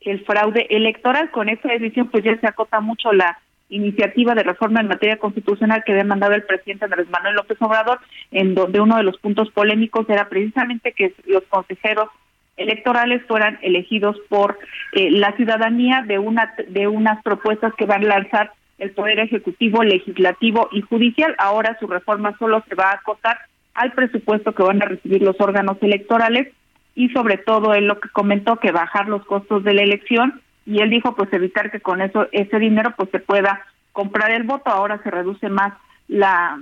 P: el fraude electoral. Con esa decisión, pues ya se acota mucho la iniciativa de reforma en materia constitucional que había mandado el presidente Andrés Manuel López Obrador, en donde uno de los puntos polémicos era precisamente que los consejeros electorales fueran elegidos por eh, la ciudadanía de una de unas propuestas que van a lanzar el poder ejecutivo, legislativo y judicial. Ahora su reforma solo se va a acotar al presupuesto que van a recibir los órganos electorales y sobre todo él lo que comentó que bajar los costos de la elección y él dijo pues evitar que con eso ese dinero pues se pueda comprar el voto. Ahora se reduce más la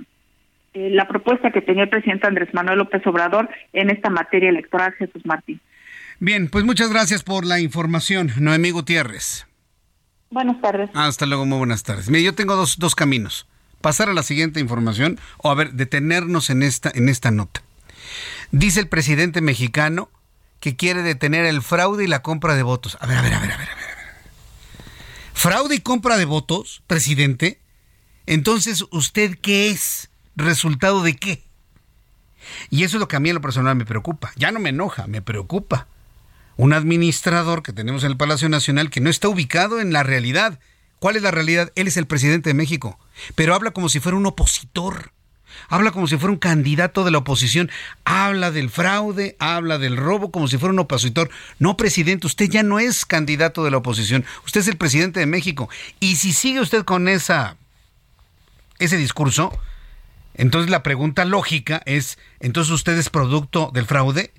P: eh, la propuesta que tenía el presidente Andrés Manuel López Obrador en esta materia electoral, Jesús Martín.
A: Bien, pues muchas gracias por la información, Noemí Gutiérrez.
P: Buenas tardes.
A: Hasta luego, muy buenas tardes. Mire, yo tengo dos, dos caminos. Pasar a la siguiente información o a ver, detenernos en esta, en esta nota. Dice el presidente mexicano que quiere detener el fraude y la compra de votos. A ver, a ver, a ver, a ver, a ver. ¿Fraude y compra de votos, presidente? Entonces, ¿usted qué es? ¿Resultado de qué? Y eso es lo que a mí en lo personal me preocupa. Ya no me enoja, me preocupa un administrador que tenemos en el Palacio Nacional que no está ubicado en la realidad. ¿Cuál es la realidad? Él es el presidente de México, pero habla como si fuera un opositor. Habla como si fuera un candidato de la oposición. Habla del fraude, habla del robo como si fuera un opositor. No, presidente, usted ya no es candidato de la oposición. Usted es el presidente de México. Y si sigue usted con esa ese discurso, entonces la pregunta lógica es, ¿entonces usted es producto del fraude?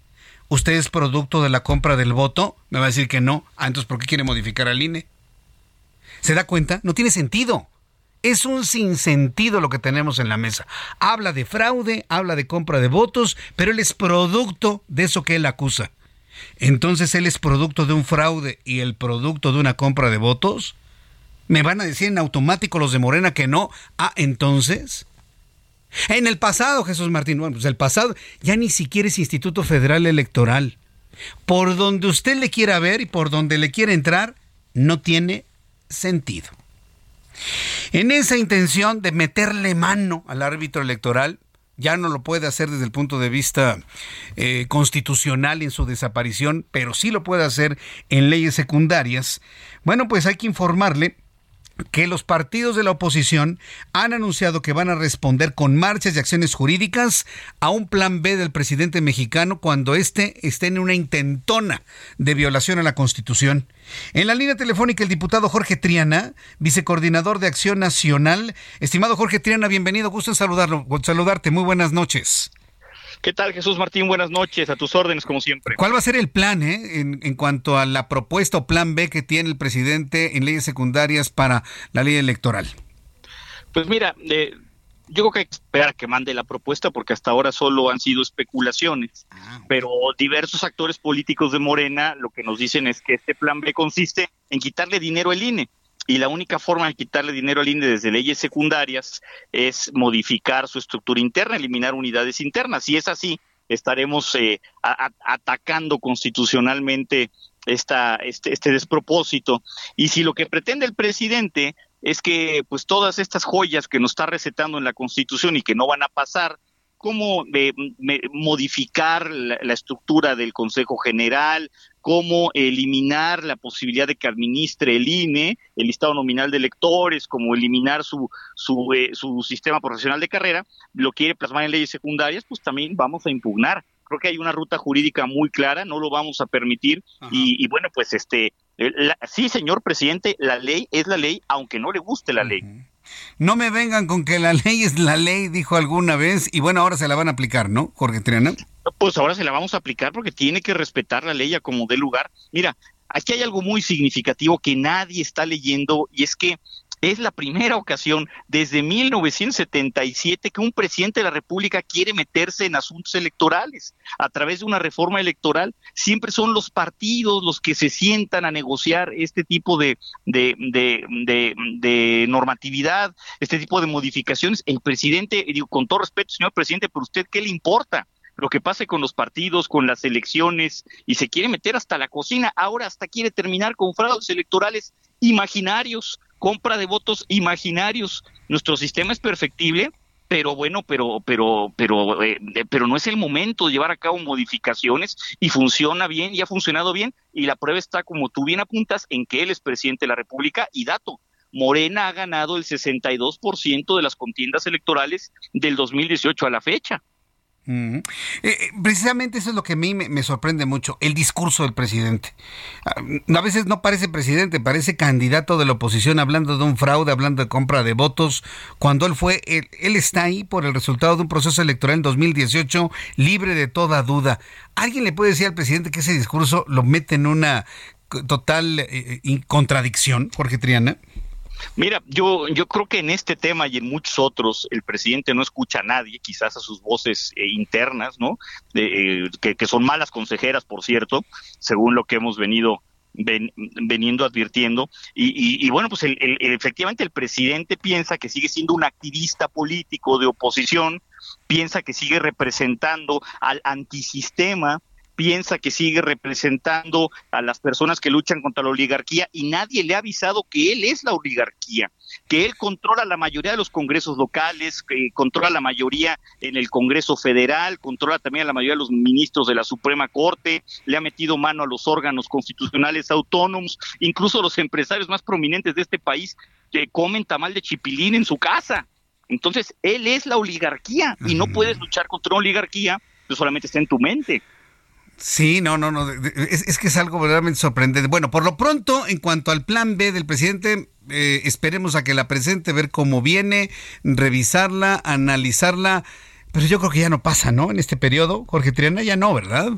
A: ¿Usted es producto de la compra del voto? Me va a decir que no. Ah, entonces ¿por qué quiere modificar al INE? ¿Se da cuenta? No tiene sentido. Es un sinsentido lo que tenemos en la mesa. Habla de fraude, habla de compra de votos, pero él es producto de eso que él acusa. Entonces él es producto de un fraude y el producto de una compra de votos. ¿Me van a decir en automático los de Morena que no? Ah, entonces. En el pasado, Jesús Martín, bueno, pues el pasado ya ni siquiera es Instituto Federal Electoral. Por donde usted le quiera ver y por donde le quiera entrar, no tiene sentido. En esa intención de meterle mano al árbitro electoral, ya no lo puede hacer desde el punto de vista eh, constitucional en su desaparición, pero sí lo puede hacer en leyes secundarias. Bueno, pues hay que informarle que los partidos de la oposición han anunciado que van a responder con marchas y acciones jurídicas a un plan B del presidente mexicano cuando éste esté en una intentona de violación a la Constitución. En la línea telefónica el diputado Jorge Triana, vicecoordinador de Acción Nacional. Estimado Jorge Triana, bienvenido, gusto en saludarlo, saludarte, muy buenas noches.
Q: ¿Qué tal, Jesús Martín? Buenas noches, a tus órdenes, como siempre.
A: ¿Cuál va a ser el plan eh, en, cuanto a la propuesta o plan B que tiene el presidente en leyes secundarias para la ley electoral?
Q: Pues mira, eh, yo creo que hay que esperar a que mande la propuesta porque hasta ahora solo han sido especulaciones, ah, pero diversos actores políticos de Morena lo que nos dicen es que este plan B consiste en quitarle dinero al INE y la única forma de quitarle dinero al INE desde leyes secundarias es modificar su estructura interna, eliminar unidades internas. Si es así, estaremos eh, atacando constitucionalmente esta, este, este despropósito. Y si lo que pretende el presidente es que pues todas estas joyas que nos está recetando en la Constitución y que no van a pasar, cómo modificar la, estructura del Consejo General, cómo eliminar la posibilidad de que administre el INE, el listado nominal de electores, cómo eliminar su, su, eh, su sistema profesional de carrera, lo quiere plasmar en leyes secundarias, pues también vamos a impugnar. Creo que hay una ruta jurídica muy clara, no lo vamos a permitir y, bueno, pues este, sí, señor presidente, la ley es la ley, aunque no le guste la ley.
A: No me vengan con que la ley es la ley, dijo alguna vez, y bueno, ahora se la van a aplicar, ¿no, Jorge Triana?
Q: Pues ahora se la vamos a aplicar porque tiene que respetar la ley a como dé lugar. Mira, aquí hay algo muy significativo que nadie está leyendo y es que es la primera ocasión desde 1977 que un presidente de la República quiere meterse en asuntos electorales a través de una reforma electoral. Siempre son los partidos los que se sientan a negociar este tipo de, normatividad, este tipo de modificaciones. El presidente, digo, con todo respeto, señor presidente, pero usted, ¿qué le importa? lo que pase con los partidos, con las elecciones, y se quiere meter hasta la cocina, ahora hasta quiere terminar con fraudes electorales imaginarios, compra de votos imaginarios. Nuestro sistema es perfectible, pero bueno, pero pero pero eh, pero no es el momento de llevar a cabo modificaciones y funciona bien y ha funcionado bien y la prueba está como tú bien apuntas en que él es presidente de la República y dato Morena ha ganado el 62% de las contiendas electorales del 2018 a la fecha.
A: Eh, eh, precisamente eso es lo que a mí me, sorprende mucho, el discurso del presidente. Ah, a veces no parece presidente, parece candidato de la oposición hablando de un fraude, hablando de compra de votos, cuando él fue, él, está ahí por el resultado de un proceso electoral en 2018 libre de toda duda. ¿Alguien le puede decir al presidente que ese discurso lo mete en una total eh, contradicción, Jorge Triana?
Q: Mira, yo, yo creo que en este tema y en muchos otros el presidente no escucha a nadie, quizás a sus voces eh, internas, ¿no? Eh, que, son malas consejeras, por cierto, según lo que hemos venido veniendo advirtiendo. Y, bueno, pues efectivamente el presidente piensa que sigue siendo un activista político de oposición, piensa que sigue representando al antisistema, piensa que sigue representando a las personas que luchan contra la oligarquía y nadie le ha avisado que él es la oligarquía, que él controla la mayoría de los congresos locales, que controla la mayoría en el Congreso Federal, controla también a la mayoría de los ministros de la Suprema Corte, le ha metido mano a los órganos constitucionales autónomos, incluso los empresarios más prominentes de este país que comen tamal de chipilín en su casa. Entonces, él es la oligarquía y no puedes luchar contra una oligarquía, que solamente está en tu mente.
A: Sí, no, no, no. Es, que es algo verdaderamente sorprendente. Bueno, por lo pronto, en cuanto al plan B del presidente, eh, esperemos a que la presente, ver cómo viene, revisarla, analizarla. Pero yo creo que ya no pasa, ¿no? En este periodo, Jorge Triana, ya no, ¿verdad?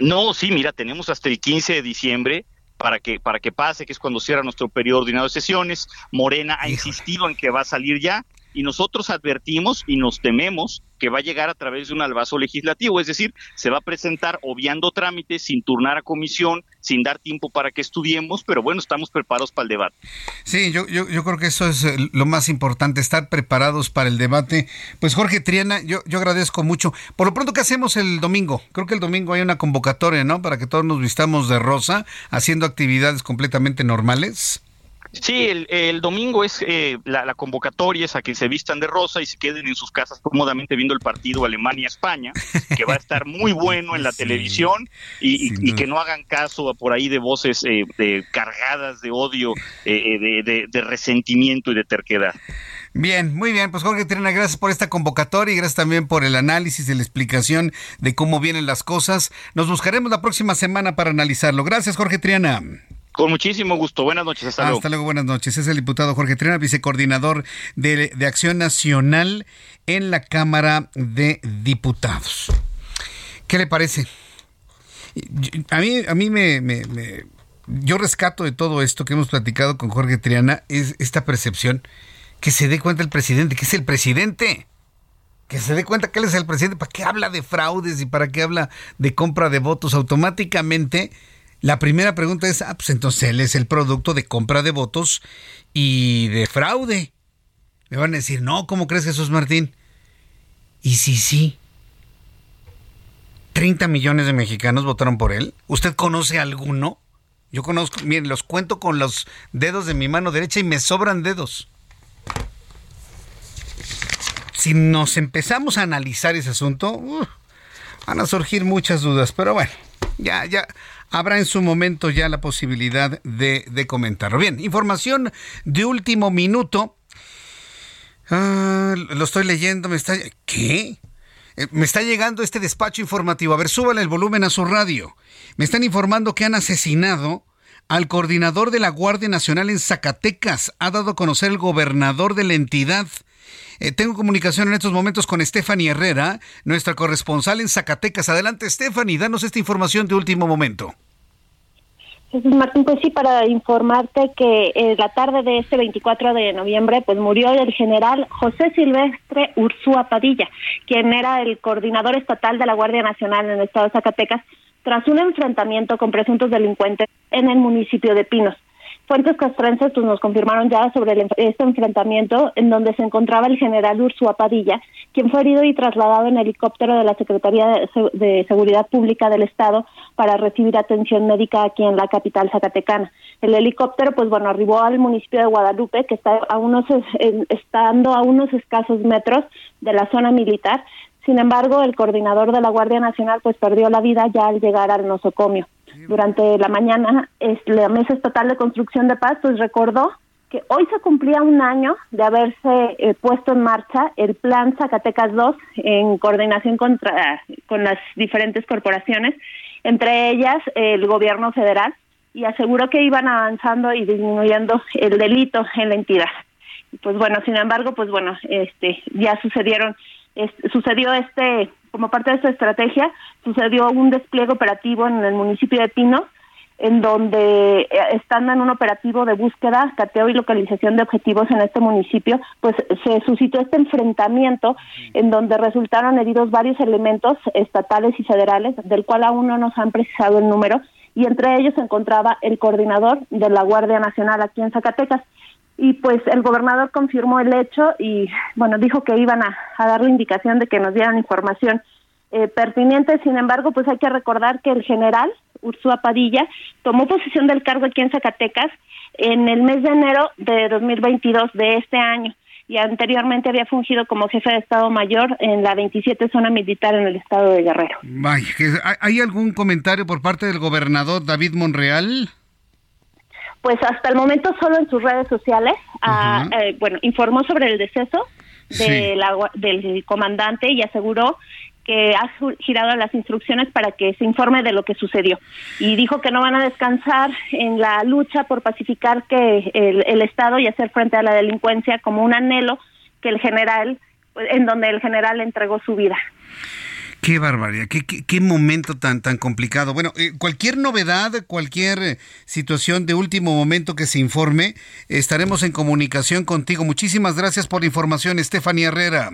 Q: No, sí, mira, tenemos hasta el 15 de diciembre para que para que pase, que es cuando cierra nuestro periodo ordinario de sesiones. Morena ha insistido en que va a salir ya y nosotros advertimos y nos tememos que va a llegar a través de un albazo legislativo, es decir, se va a presentar obviando trámites, sin turnar a comisión, sin dar tiempo para que estudiemos, pero bueno, estamos preparados para el debate.
A: Sí, yo, yo, yo creo que eso es eh, lo más importante, estar preparados para el debate. Pues Jorge Triana, yo, yo agradezco mucho. Por lo pronto, ¿qué hacemos el domingo? Creo que el domingo hay una convocatoria, ¿no? Para que todos nos vistamos de rosa, haciendo actividades completamente normales.
Q: Sí, el, domingo es eh, la, convocatoria es a que se vistan de rosa y se queden en sus casas cómodamente viendo el partido Alemania-España, que va a estar muy bueno en la televisión y, que no hagan caso por ahí de voces eh, de, cargadas de odio, eh, de, de, resentimiento y de terquedad.
A: Bien, muy bien. Pues Jorge Trina, gracias por esta convocatoria y gracias también por el análisis y la explicación de cómo vienen las cosas. Nos buscaremos la próxima semana para analizarlo. Gracias, Jorge Triana.
Q: Con muchísimo gusto. Buenas noches. Hasta,
A: luego. Hasta luego. Buenas noches. Es el diputado Jorge Triana, vicecoordinador de, de Acción Nacional en la Cámara de Diputados. ¿Qué le parece? A mí, a mí me, yo rescato de todo esto que hemos platicado con Jorge Triana es esta percepción que se dé cuenta el presidente, que es el presidente. Que se dé cuenta que él es el presidente. ¿Para qué habla de fraudes y para qué habla de compra de votos? Automáticamente la primera pregunta es, ah, pues entonces él es el producto de compra de votos y de fraude. Me van a decir, no, ¿cómo crees Jesús Martín? Y sí, sí. 30 millones de mexicanos votaron por él. ¿Usted conoce alguno? Yo conozco, miren, los cuento con los dedos de mi mano derecha y me sobran dedos. Si nos empezamos a analizar ese asunto, van a surgir muchas dudas, pero bueno, ya, ya, habrá en su momento ya la posibilidad de, comentarlo. Bien, información de último minuto. Ah, lo estoy leyendo, me está... ¿Qué? Eh, me está llegando este despacho informativo. A ver, súbale el volumen a su radio. Me están informando que han asesinado al coordinador de la Guardia Nacional en Zacatecas. Ha dado a conocer el gobernador de la entidad. Eh, tengo comunicación en estos momentos con Stephanie Herrera, nuestra corresponsal en Zacatecas. Adelante, Stephanie, danos esta información de último momento.
R: Martín, pues sí, para informarte que eh, la tarde de este 24 de noviembre, pues murió el general José Silvestre Ursúa Padilla, quien era el coordinador estatal de la Guardia Nacional en el estado de Zacatecas, tras un enfrentamiento con presuntos delincuentes en el municipio de Pinos. Fuentes castrenses pues, nos confirmaron ya sobre este enfrentamiento en donde se encontraba el general Ursúa Padilla, quien fue herido y trasladado en helicóptero de la Secretaría de, Seguridad Pública del Estado para recibir atención médica aquí en la capital zacatecana. El helicóptero, pues bueno, arribó al municipio de Guadalupe, que está a unos, estando a unos escasos metros de la zona militar. Sin embargo, el coordinador de la Guardia Nacional pues perdió la vida ya al llegar al nosocomio durante la mañana, es, la Mesa Estatal de Construcción de Paz pues recordó que hoy se cumplía un año de haberse eh, puesto en marcha el Plan Zacatecas 2 en coordinación contra, con las diferentes corporaciones, entre ellas el gobierno federal, y aseguró que iban avanzando y disminuyendo el delito en la entidad. Pues bueno, sin embargo, pues bueno, este ya sucedieron sucedió este como parte de esta estrategia, sucedió un despliegue operativo en el municipio de Pino, en donde eh, estando en un operativo de búsqueda, cateo y localización de objetivos en este municipio, pues se suscitó este enfrentamiento en donde resultaron heridos varios elementos estatales y federales, del cual aún no nos han precisado el número, y entre ellos se encontraba el coordinador de la Guardia Nacional aquí en Zacatecas y pues el gobernador confirmó el hecho y bueno dijo que iban a, dar la indicación de que nos dieran información eh, pertinente sin embargo pues hay que recordar que el general Ursúa Padilla tomó posesión del cargo aquí en Zacatecas en el mes de enero de 2022 de este año y anteriormente había fungido como jefe de Estado Mayor en la 27 zona militar en el estado de Guerrero.
A: ¿Hay algún comentario por parte del gobernador David Monreal?
R: Pues hasta el momento solo en sus redes sociales, ah, eh, bueno, informó sobre el deceso de del comandante y aseguró que ha girado las instrucciones para que se informe de lo que sucedió. Y dijo que no van a descansar en la lucha por pacificar que el, el Estado y hacer frente a la delincuencia como un anhelo que el general, en donde el general entregó su vida.
A: Qué barbaridad, qué, qué, momento tan, tan complicado. Bueno, eh, cualquier novedad, cualquier eh, situación de último momento que se informe, estaremos en comunicación contigo. Muchísimas gracias por la información, Estefanía Herrera.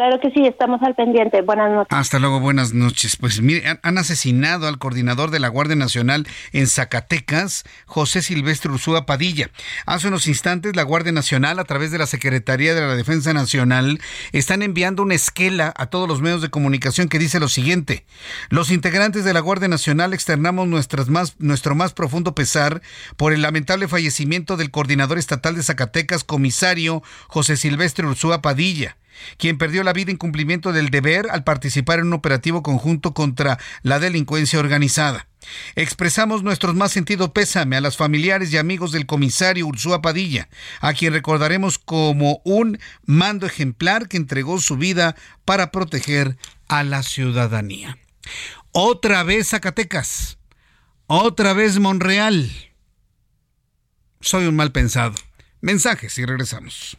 R: Claro que sí, estamos al pendiente. Buenas noches.
A: Hasta luego, buenas noches. Pues mire, han, asesinado al coordinador de la Guardia Nacional en Zacatecas, José Silvestre Ursúa Padilla. Hace unos instantes, la Guardia Nacional, a través de la Secretaría de la Defensa Nacional, están enviando una esquela a todos los medios de comunicación que dice lo siguiente. Los integrantes de la Guardia Nacional externamos nuestras más, nuestro más profundo pesar por el lamentable fallecimiento del coordinador estatal de Zacatecas, comisario José Silvestre Ursúa Padilla quien perdió la vida en cumplimiento del deber al participar en un operativo conjunto contra la delincuencia organizada. Expresamos nuestros más sentidos pésame a las familiares y amigos del comisario Ursúa Padilla, a quien recordaremos como un mando ejemplar que entregó su vida para proteger a la ciudadanía. Otra vez Zacatecas, otra vez Monreal. Soy un mal pensado. Mensajes y regresamos.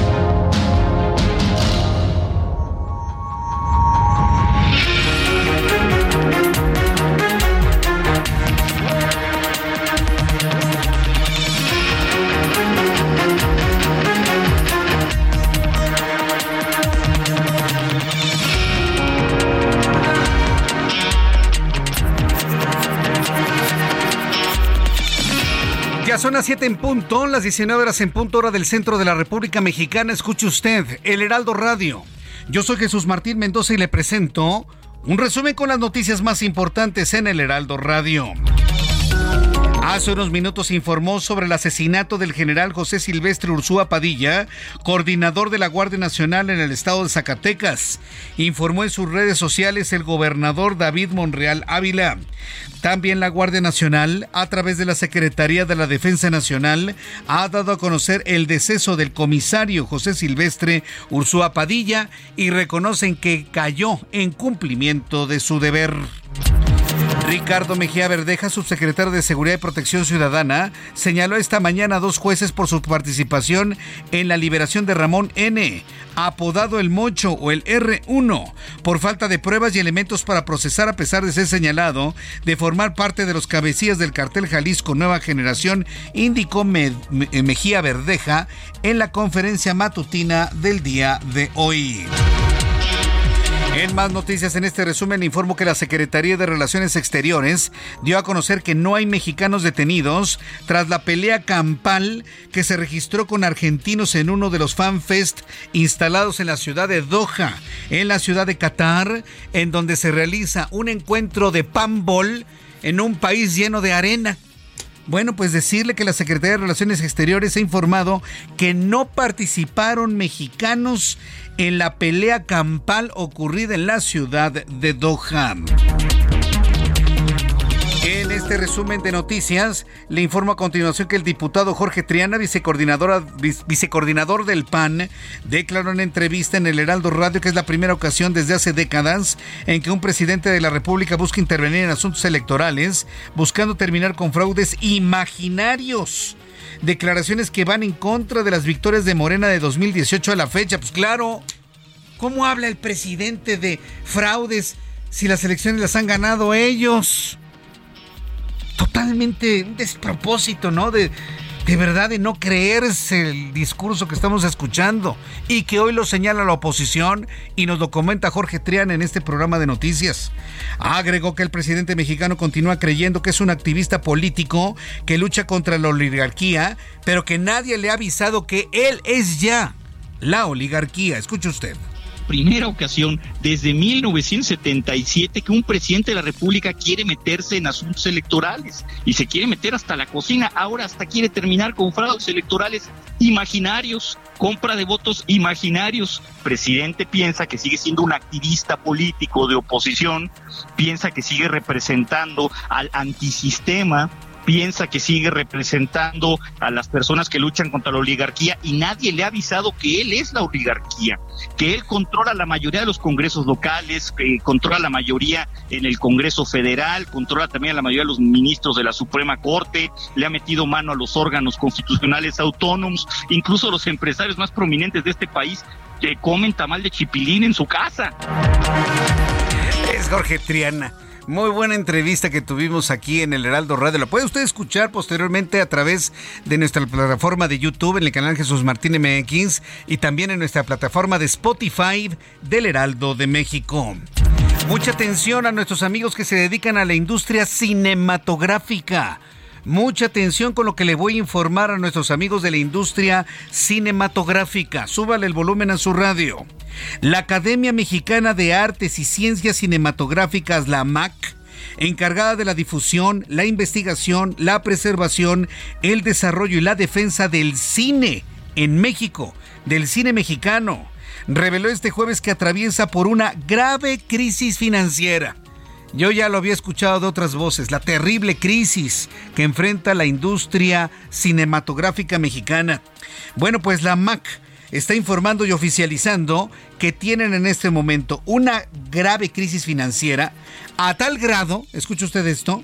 A: Son las 7 en punto, las 19 horas en punto hora del centro de la República Mexicana. Escuche usted el Heraldo Radio. Yo soy Jesús Martín Mendoza y le presento un resumen con las noticias más importantes en el Heraldo Radio. Hace unos minutos informó sobre el asesinato del general José Silvestre Ursúa Padilla, coordinador de la Guardia Nacional en el estado de Zacatecas. Informó en sus redes sociales el gobernador David Monreal Ávila. También la Guardia Nacional, a través de la Secretaría de la Defensa Nacional, ha dado a conocer el deceso del comisario José Silvestre Ursúa Padilla y reconocen que cayó en cumplimiento de su deber. Ricardo Mejía Verdeja, subsecretario de Seguridad y Protección Ciudadana, señaló esta mañana a dos jueces por su participación en la liberación de Ramón N., apodado el Mocho o el R1, por falta de pruebas y elementos para procesar a pesar de ser señalado de formar parte de los cabecillas del cartel Jalisco Nueva Generación, indicó Mejía Verdeja en la conferencia matutina del día de hoy. En más noticias en este resumen informo que la Secretaría de Relaciones Exteriores dio a conocer que no hay mexicanos detenidos tras la pelea campal que se registró con argentinos en uno de los fanfest instalados en la ciudad de Doha, en la ciudad de Qatar, en donde se realiza un encuentro de panball en un país lleno de arena. Bueno, pues decirle que la Secretaría de Relaciones Exteriores ha informado que no participaron mexicanos en la pelea campal ocurrida en la ciudad de Doha. En este resumen de noticias, le informo a continuación que el diputado Jorge Triana, vicecoordinador del PAN, declaró en entrevista en el Heraldo Radio que es la primera ocasión desde hace décadas en que un presidente de la República busca intervenir en asuntos electorales, buscando terminar con fraudes imaginarios declaraciones que van en contra de las victorias de Morena de 2018 a la fecha. Pues claro, ¿cómo habla el presidente de fraudes si las elecciones las han ganado ellos? Totalmente un despropósito, ¿no? De, de verdad de no creerse el discurso que estamos escuchando y que hoy lo señala la oposición y nos lo comenta Jorge Trián en este programa de noticias. Agregó que el presidente mexicano continúa creyendo que es un activista político que lucha contra la oligarquía, pero que nadie le ha avisado que él es ya la oligarquía. Escuche usted
Q: primera ocasión desde 1977 que un presidente de la República quiere meterse en asuntos electorales y se quiere meter hasta la cocina. Ahora hasta quiere terminar con fraudes electorales imaginarios, compra de votos imaginarios. Presidente piensa que sigue siendo un activista político de oposición, piensa que sigue representando al antisistema piensa que sigue representando a las personas que luchan contra la oligarquía y nadie le ha avisado que él es la oligarquía, que él controla la mayoría de los congresos locales, controla la mayoría en el Congreso Federal, controla también a la mayoría de los ministros de la Suprema Corte, le ha metido mano a los órganos constitucionales autónomos, incluso los empresarios más prominentes de este país que comen tamal de chipilín en su casa.
A: Es Jorge Triana. Muy buena entrevista que tuvimos aquí en el Heraldo Radio. La puede usted escuchar posteriormente a través de nuestra plataforma de YouTube en el canal Jesús Martín MX y también en nuestra plataforma de Spotify del Heraldo de México. Mucha atención a nuestros amigos que se dedican a la industria cinematográfica. Mucha atención con lo que le voy a informar a nuestros amigos de la industria cinematográfica. Súbale el volumen a su radio. La Academia Mexicana de Artes y Ciencias Cinematográficas, la MAC, encargada de la difusión, la investigación, la preservación, el desarrollo y la defensa del cine en México, del cine mexicano, reveló este jueves que atraviesa por una grave crisis financiera. Yo ya lo había escuchado de otras voces, la terrible crisis que enfrenta la industria cinematográfica mexicana. Bueno, pues la MAC está informando y oficializando que tienen en este momento una grave crisis financiera a tal grado, escuche usted esto,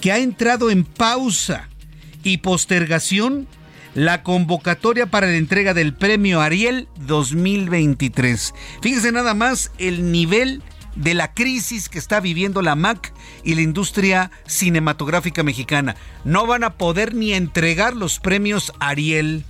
A: que ha entrado en pausa y postergación la convocatoria para la entrega del premio Ariel 2023. Fíjese nada más el nivel de la crisis que está viviendo la MAC y la industria cinematográfica mexicana. No van a poder ni entregar los premios Ariel.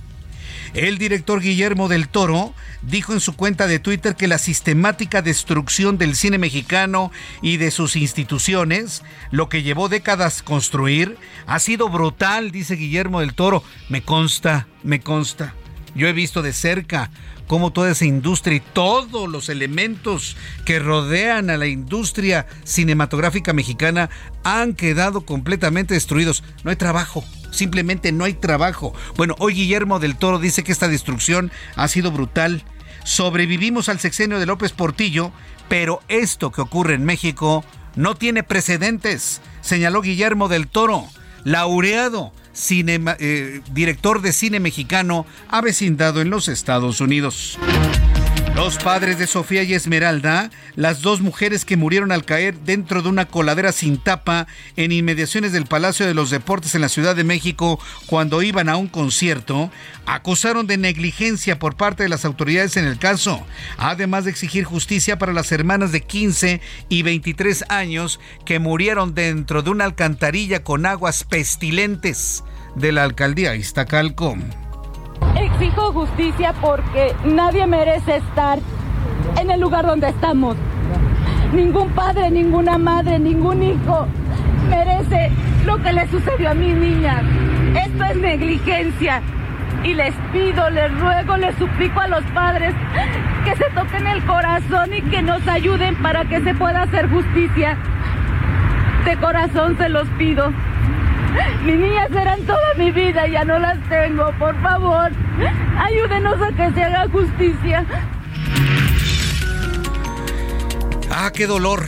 A: El director Guillermo del Toro dijo en su cuenta de Twitter que la sistemática destrucción del cine mexicano y de sus instituciones, lo que llevó décadas construir, ha sido brutal, dice Guillermo del Toro. Me consta, me consta. Yo he visto de cerca cómo toda esa industria y todos los elementos que rodean a la industria cinematográfica mexicana han quedado completamente destruidos. No hay trabajo, simplemente no hay trabajo. Bueno, hoy Guillermo del Toro dice que esta destrucción ha sido brutal. Sobrevivimos al sexenio de López Portillo, pero esto que ocurre en México no tiene precedentes, señaló Guillermo del Toro, laureado eh, director de cine mexicano avecindado en los Estados Unidos. Los padres de Sofía y Esmeralda, las dos mujeres que murieron al caer dentro de una coladera sin tapa en inmediaciones del Palacio de los Deportes en la Ciudad de México cuando iban a un concierto, acusaron de negligencia por parte de las autoridades en el caso, además de exigir justicia para las hermanas de 15 y 23 años que murieron dentro de una alcantarilla con aguas pestilentes de la alcaldía Iztacalco.
S: Exijo justicia porque nadie merece estar en el lugar donde estamos. Ningún padre, ninguna madre, ningún hijo merece lo que le sucedió a mi niña. Esto es negligencia. Y les pido, les ruego, les suplico a los padres que se toquen el corazón y que nos ayuden para que se pueda hacer justicia. De corazón se los pido. Mis niñas eran toda mi vida, ya no las tengo, por favor. Ayúdenos a que se haga justicia.
A: Ah, qué dolor.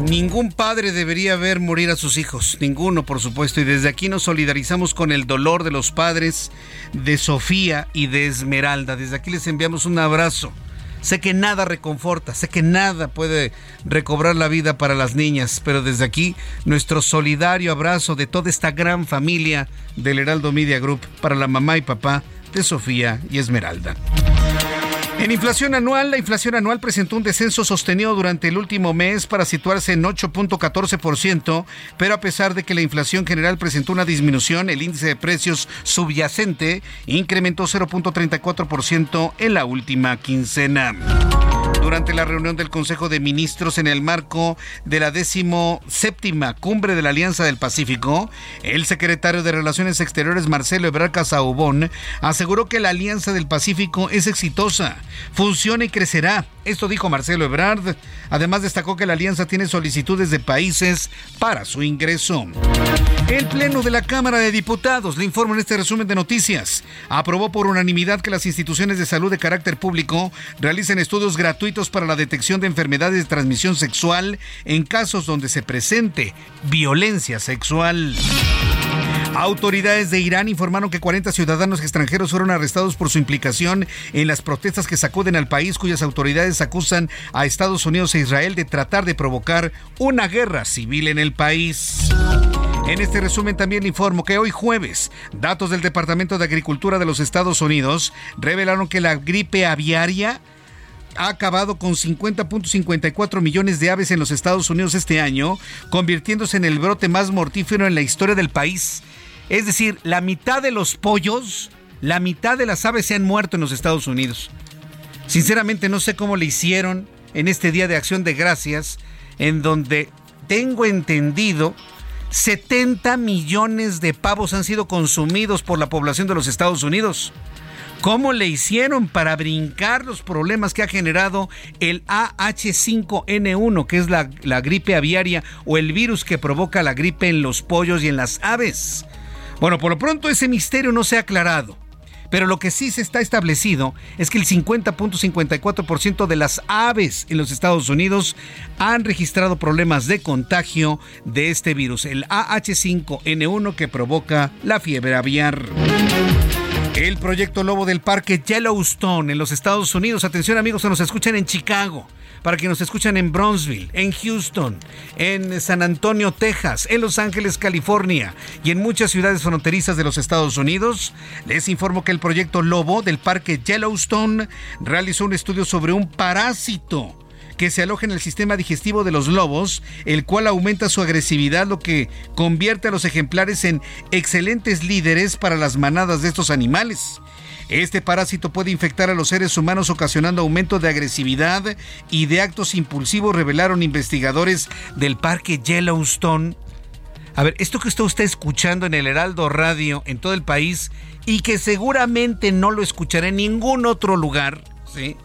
A: Ningún padre debería ver morir a sus hijos, ninguno por supuesto, y desde aquí nos solidarizamos con el dolor de los padres de Sofía y de Esmeralda. Desde aquí les enviamos un abrazo. Sé que nada reconforta, sé que nada puede recobrar la vida para las niñas, pero desde aquí nuestro solidario abrazo de toda esta gran familia del Heraldo Media Group para la mamá y papá de Sofía y Esmeralda. En inflación anual, la inflación anual presentó un descenso sostenido durante el último mes para situarse en 8.14%, pero a pesar de que la inflación general presentó una disminución, el índice de precios subyacente incrementó 0.34% en la última quincena. Durante la reunión del Consejo de Ministros en el marco de la décimo séptima cumbre de la Alianza del Pacífico, el secretario de Relaciones Exteriores Marcelo Ebrard Casaubón aseguró que la Alianza del Pacífico es exitosa, funciona y crecerá. Esto dijo Marcelo Ebrard. Además destacó que la alianza tiene solicitudes de países para su ingreso. El Pleno de la Cámara de Diputados, le informo en este resumen de noticias, aprobó por unanimidad que las instituciones de salud de carácter público realicen estudios gratuitos para la detección de enfermedades de transmisión sexual en casos donde se presente violencia sexual. Autoridades de Irán informaron que 40 ciudadanos extranjeros fueron arrestados por su implicación en las protestas que sacuden al país, cuyas autoridades acusan a Estados Unidos e Israel de tratar de provocar una guerra civil en el país. En este resumen también informo que hoy jueves, datos del Departamento de Agricultura de los Estados Unidos revelaron que la gripe aviaria ha acabado con 50.54 millones de aves en los Estados Unidos este año, convirtiéndose en el brote más mortífero en la historia del país. Es decir, la mitad de los pollos, la mitad de las aves se han muerto en los Estados Unidos. Sinceramente no sé cómo le hicieron en este Día de Acción de Gracias, en donde tengo entendido 70 millones de pavos han sido consumidos por la población de los Estados Unidos. ¿Cómo le hicieron para brincar los problemas que ha generado el AH5N1, que es la, la, gripe aviaria o el virus que provoca la gripe en los pollos y en las aves? Bueno, por lo pronto ese misterio no se ha aclarado. Pero lo que sí se está establecido es que el 50.54% de las aves en los Estados Unidos han registrado problemas de contagio de este virus, el AH5N1 que provoca la fiebre aviar. El proyecto Lobo del Parque Yellowstone en los Estados Unidos. Atención amigos, se nos escuchan en Chicago para que nos escuchan en Bronzeville, en Houston, en San Antonio, Texas, en Los Ángeles, California y en muchas ciudades fronterizas de los Estados Unidos. Les informo que el proyecto Lobo del Parque Yellowstone realizó un estudio sobre un parásito que se aloja en el sistema digestivo de los lobos, el cual aumenta su agresividad, lo que convierte a los ejemplares en excelentes líderes para las manadas de estos animales. Este parásito puede infectar a los seres humanos ocasionando aumento de agresividad y de actos impulsivos, revelaron investigadores del Parque Yellowstone. A ver, esto que usted está escuchando en el Heraldo Radio en todo el país y que seguramente no lo escuchará en ningún otro lugar, ¿sí?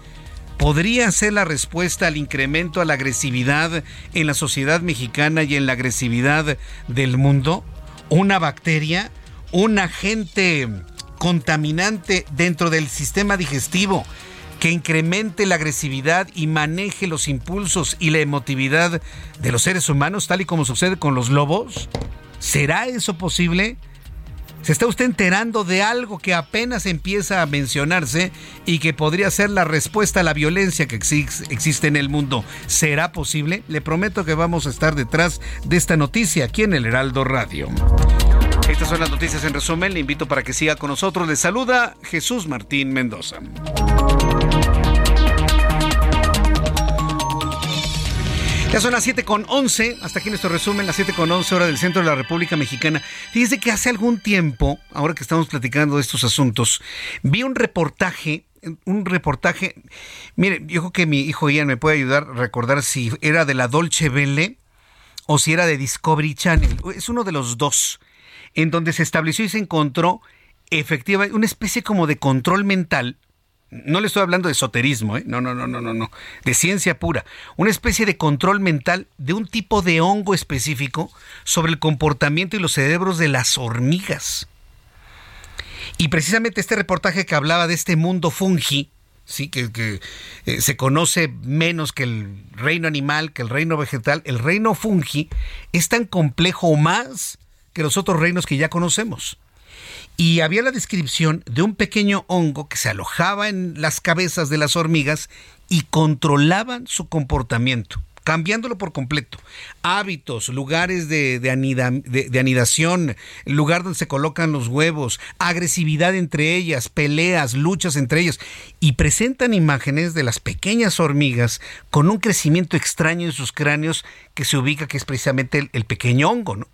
A: Podría ser la respuesta al incremento a la agresividad en la sociedad mexicana y en la agresividad del mundo? ¿Una bacteria? ¿Un agente contaminante dentro del sistema digestivo que incremente la agresividad y maneje los impulsos y la emotividad de los seres humanos, tal y como sucede con los lobos? ¿Será eso posible? ¿Se está usted enterando de algo que apenas empieza a mencionarse y que podría ser la respuesta a la violencia que existe en el mundo? ¿Será posible? Le prometo que vamos a estar detrás de esta noticia aquí en el Heraldo Radio. Estas son las noticias en resumen. Le invito para que siga con nosotros. Le saluda Jesús Martín Mendoza. Ya son las 7 con 11, hasta aquí nuestro resumen, las 7 con 11 hora del centro de la República Mexicana. Fíjese que hace algún tiempo, ahora que estamos platicando de estos asuntos, vi un reportaje, un reportaje, mire, yo creo que mi hijo Ian me puede ayudar a recordar si era de la Dolce Vele o si era de Discovery Channel. Es uno de los dos, en donde se estableció y se encontró efectivamente una especie como de control mental no le estoy hablando de esoterismo, ¿eh? no, no, no, no, no, no, de ciencia pura, una especie de control mental de un tipo de hongo específico sobre el comportamiento y los cerebros de las hormigas. Y precisamente este reportaje que hablaba de este mundo fungi, sí, que, eh, se conoce menos que el reino animal, que el reino vegetal, el reino fungi es tan complejo más que los otros reinos que ya conocemos y había la descripción de un pequeño hongo que se alojaba en las cabezas de las hormigas y controlaban su comportamiento cambiándolo por completo. Hábitos, lugares de, anidación, lugar donde se colocan los huevos, agresividad entre ellas, peleas, luchas entre ellas. Y presentan imágenes de las pequeñas hormigas con un crecimiento extraño en sus cráneos que se ubica, que es precisamente el, el pequeño hongo. ¿no?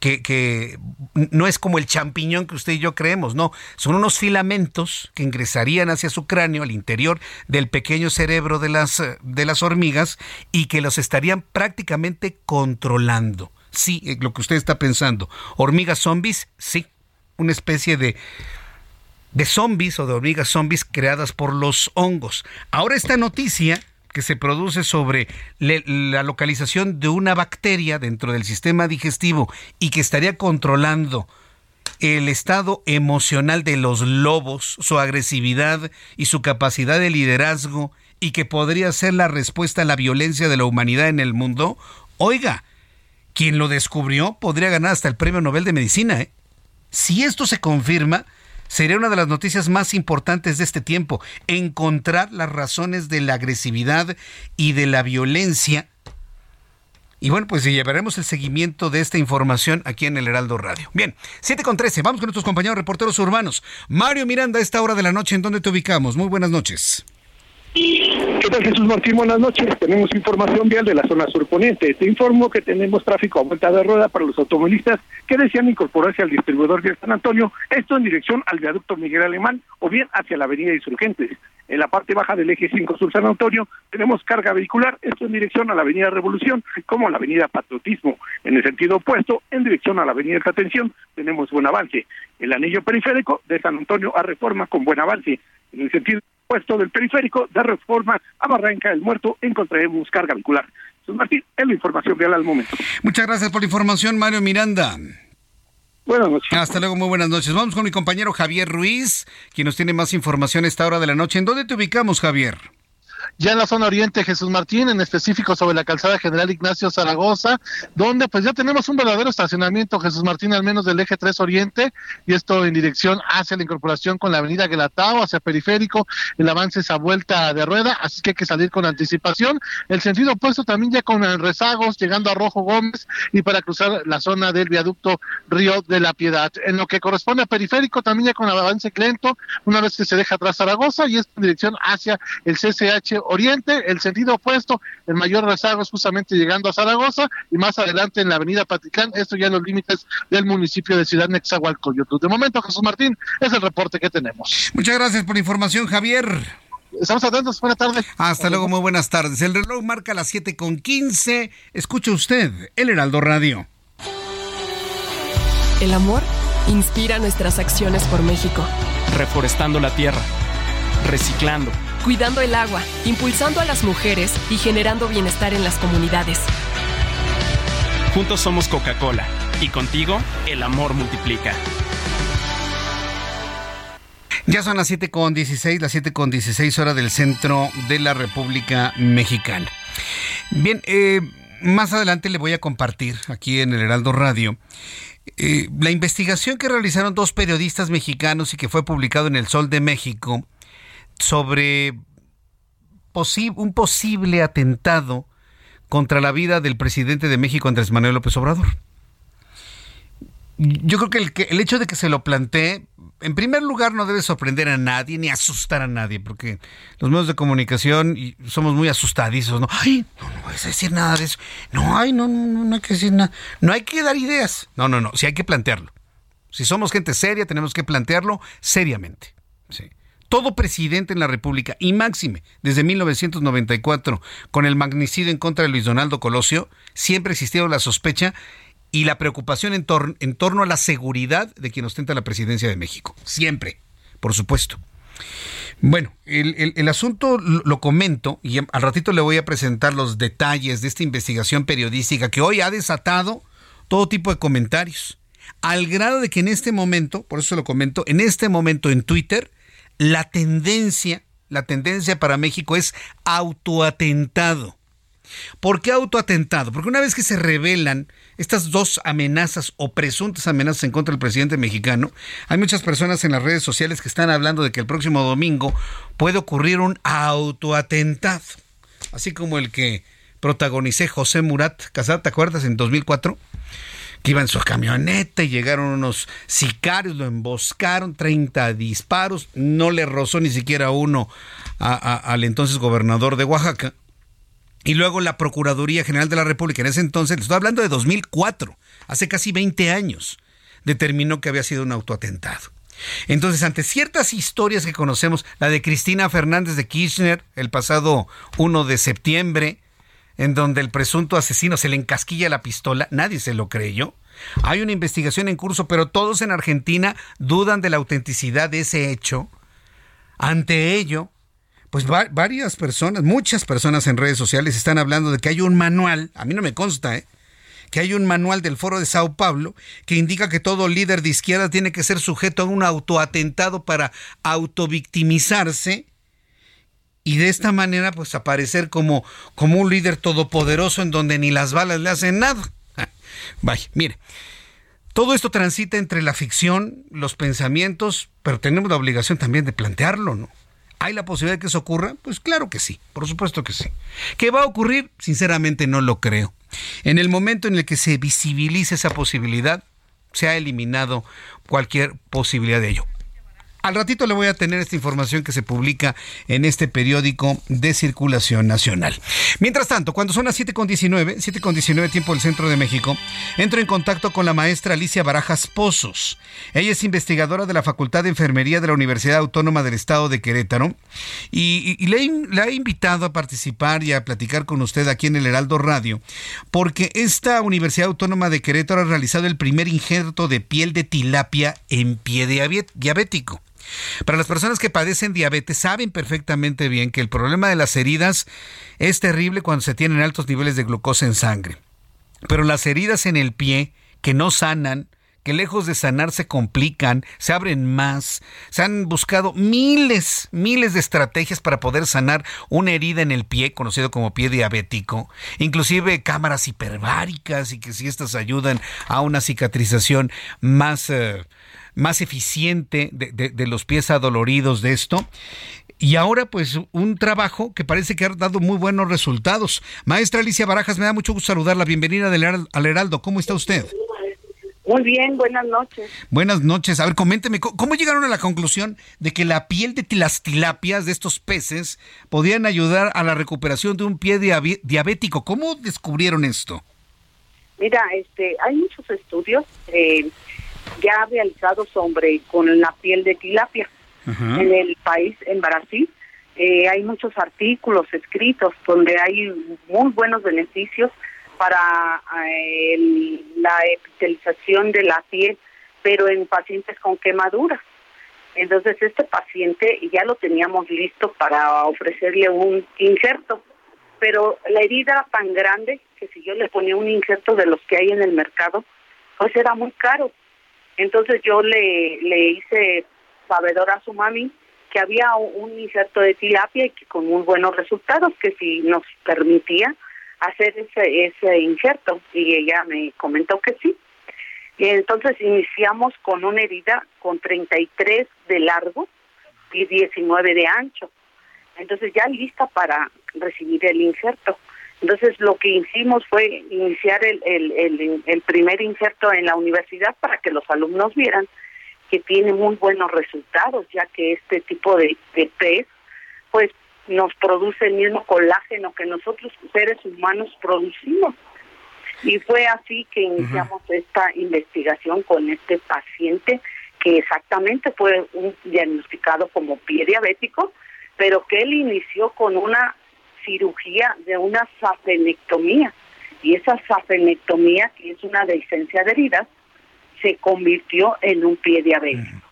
A: Que, no es como el champiñón que usted y yo creemos, no, son unos filamentos que ingresarían hacia su cráneo, al interior del pequeño cerebro de las, de las hormigas y que los estarían prácticamente controlando. Sí, eh, lo que usted está pensando. ¿Hormigas zombies? Sí, una especie de, de zombies o de hormigas zombies creadas por los hongos. Ahora esta noticia que se produce sobre la localización de una bacteria dentro del sistema digestivo y que estaría controlando el estado emocional de los lobos, su agresividad y su capacidad de liderazgo y que podría ser la respuesta a la violencia de la humanidad en el mundo, oiga, quien lo descubrió podría ganar hasta el Premio Nobel de Medicina. ¿eh? Si esto se confirma, sería una de las noticias más importantes de este tiempo, encontrar las razones de la agresividad y de la violencia. Y bueno, pues llevaremos el seguimiento de esta información aquí en el Heraldo Radio. Bien, 7 con 13, vamos con nuestros compañeros reporteros urbanos. Mario Miranda, a esta hora de la noche, ¿en dónde te ubicamos? Muy buenas noches.
B: ¿Qué tal Jesús Martín? Buenas noches. Tenemos información vial de la zona surponiente. Te informo que tenemos tráfico a vuelta de rueda para los automovilistas que desean incorporarse al distribuidor de San Antonio, esto en dirección al viaducto Miguel Alemán o bien hacia la avenida Insurgentes. En la parte baja del eje 5 sur San Antonio tenemos carga vehicular, esto en dirección a la avenida Revolución como a la avenida Patriotismo. En el sentido opuesto, en dirección a la avenida Alta Tensión, tenemos buen avance. El anillo periférico de San Antonio a Reforma con buen avance. En el sentido puesto del periférico de Reforma a Barranca del Muerto encontraremos carga vehicular. Jesús Martín, es la información real al momento.
A: Muchas gracias por la información, Mario Miranda.
B: Buenas noches.
A: Hasta luego, muy buenas noches. Vamos con mi compañero Javier Ruiz, quien nos tiene más información a esta hora de la noche. ¿En dónde te ubicamos, Javier?
C: Ya en la zona oriente Jesús Martín, en específico sobre la calzada General Ignacio Zaragoza, donde pues ya tenemos un verdadero estacionamiento Jesús Martín, al menos del eje 3 Oriente, y esto en dirección hacia la incorporación con la avenida Guelatao, hacia Periférico, el avance es a vuelta de rueda, así que hay que salir con anticipación. El sentido opuesto también ya con rezagos, llegando a Rojo Gómez y para cruzar la zona del viaducto Río de la Piedad. En lo que corresponde a Periférico, también ya con avance lento, una vez que se deja atrás Zaragoza, y esto en dirección hacia el CCH Oriente, el sentido opuesto, el mayor rezago es justamente llegando a Zaragoza y más adelante en la avenida Paticán, esto ya en los límites del municipio de Ciudad Nexahualcoyotl. De momento, Jesús Martín, es el reporte que tenemos.
A: Muchas gracias por la información, Javier.
C: Estamos atentos, buenas tardes.
A: Hasta luego, muy buenas tardes. El reloj marca las 7 con 15. Escucha usted el Heraldo Radio.
D: El amor inspira nuestras acciones por México.
E: Reforestando la tierra, reciclando
D: cuidando el agua, impulsando a las mujeres y generando bienestar en las comunidades.
E: Juntos somos Coca-Cola y contigo el amor multiplica.
A: Ya son las 7.16, las 7.16 horas del centro de la República Mexicana. Bien, eh, más adelante le voy a compartir aquí en el Heraldo Radio eh, la investigación que realizaron dos periodistas mexicanos y que fue publicado en El Sol de México sobre un posible atentado contra la vida del presidente de México, Andrés Manuel López Obrador. Yo creo que el, el, hecho de que se lo plantee, en primer lugar, no debe sorprender a nadie ni asustar a nadie, porque los medios de comunicación somos muy asustadizos, ¿no? Ay, no, no decir nada de eso. No, ay, no, no, no hay que decir nada. No hay que dar ideas. No, no, no, sí hay que plantearlo. Si somos gente seria, tenemos que plantearlo seriamente. Sí todo presidente en la República, y máxime desde 1994, con el magnicidio en contra de Luis Donaldo Colosio, siempre ha existido la sospecha y la preocupación en, torno a la seguridad de quien ostenta la presidencia de México. Siempre, por supuesto. Bueno, el, asunto lo comento y al ratito le voy a presentar los detalles de esta investigación periodística que hoy ha desatado todo tipo de comentarios. Al grado de que en este momento, por eso lo comento, en este momento en Twitter la tendencia, la tendencia para México es autoatentado. ¿Por qué autoatentado? Porque una vez que se revelan estas dos amenazas o presuntas amenazas en contra del presidente mexicano, hay muchas personas en las redes sociales que están hablando de que el próximo domingo puede ocurrir un autoatentado, así como el que protagonicé José Murat Casar, ¿te acuerdas? En 2004 que iba en su camioneta y llegaron unos sicarios, lo emboscaron, 30 disparos, no le rozó ni siquiera uno al entonces gobernador de Oaxaca. Y luego la Procuraduría General de la República, en ese entonces, estoy hablando de 2004, hace casi 20 años, determinó que había sido un autoatentado. Entonces, ante ciertas historias que conocemos, la de Cristina Fernández de Kirchner el pasado 1 de septiembre, en donde el presunto asesino se le encasquilla la pistola, nadie se lo creyó. Hay una investigación en curso, pero todos en Argentina dudan de la autenticidad de ese hecho. Ante ello, pues varias personas, muchas personas en redes sociales están hablando de que hay un manual, a mí no me consta, ¿eh? que hay un manual del Foro de Sao Paulo que indica que todo líder de izquierda tiene que ser sujeto a un autoatentado para autovictimizarse y de esta manera pues aparecer como, como un líder todopoderoso en donde ni las balas le hacen nada. Vaya, mire, todo esto transita entre la ficción, los pensamientos, pero tenemos la obligación también de plantearlo, ¿no? ¿Hay la posibilidad de que eso ocurra? Pues claro que sí, por supuesto que sí. ¿Qué va a ocurrir? Sinceramente no lo creo. En el momento en el que se visibilice esa posibilidad, se ha eliminado cualquier posibilidad de ello. Al ratito le voy a tener esta información que se publica en este periódico de circulación nacional. Mientras tanto, cuando son las 7.19, 7.19 tiempo del centro de México, entro en contacto con la maestra Alicia Barajas Pozos. Ella es investigadora de la Facultad de Enfermería de la Universidad Autónoma del Estado de Querétaro y, le, le ha invitado a participar y a platicar con usted aquí en el Heraldo Radio, porque esta Universidad Autónoma de Querétaro ha realizado el primer injerto de piel de tilapia en pie diabético. Para las personas que padecen diabetes saben perfectamente bien que el problema de las heridas es terrible cuando se tienen altos niveles de glucosa en sangre. Pero las heridas en el pie que no sanan, que lejos de sanar se complican, se abren más. Se han buscado miles, miles de estrategias para poder sanar una herida en el pie, conocido como pie diabético, inclusive cámaras hiperbáricas y que si estas ayudan a una cicatrización más... Eh, más eficiente de, los pies adoloridos de esto. Y ahora, pues, un trabajo que parece que ha dado muy buenos resultados. Maestra Alicia Barajas, me da mucho gusto saludarla. Bienvenida al Heraldo. ¿Cómo está usted?
T: Muy bien, buenas noches.
A: Buenas noches. A ver, coménteme, ¿cómo llegaron a la conclusión de que la piel de las tilapias de estos peces podían ayudar a la recuperación de un pie diabético? ¿Cómo descubrieron esto?
T: Mira, este, hay muchos estudios. Eh, ya realizado sobre con la piel de tilapia en el país, en Brasil. Eh, hay muchos artículos escritos donde hay muy buenos beneficios para eh, la epitelización de la piel, pero en pacientes con quemaduras. Entonces este paciente ya lo teníamos listo para ofrecerle un injerto, pero la herida era tan grande que si yo le ponía un injerto de los que hay en el mercado, pues era muy caro. Entonces yo le, le hice sabedor a su mami que había un injerto de tilapia y que con muy buenos resultados, que si nos permitía hacer ese, ese injerto. Y ella me comentó que sí. Y entonces iniciamos con una herida con 33 de largo y 19 de ancho. Entonces ya lista para recibir el injerto. Entonces lo que hicimos fue iniciar el, el, el, primer injerto en la universidad para que los alumnos vieran que tiene muy buenos resultados, ya que este tipo de, de pez pues nos produce el mismo colágeno que nosotros seres humanos producimos. Y fue así que iniciamos esta investigación con este paciente que exactamente fue un diagnosticado como pie diabético, pero que él inició con una cirugía de una safenectomía. Y esa safenectomía, que es una licencia de heridas, se convirtió en un pie diabético.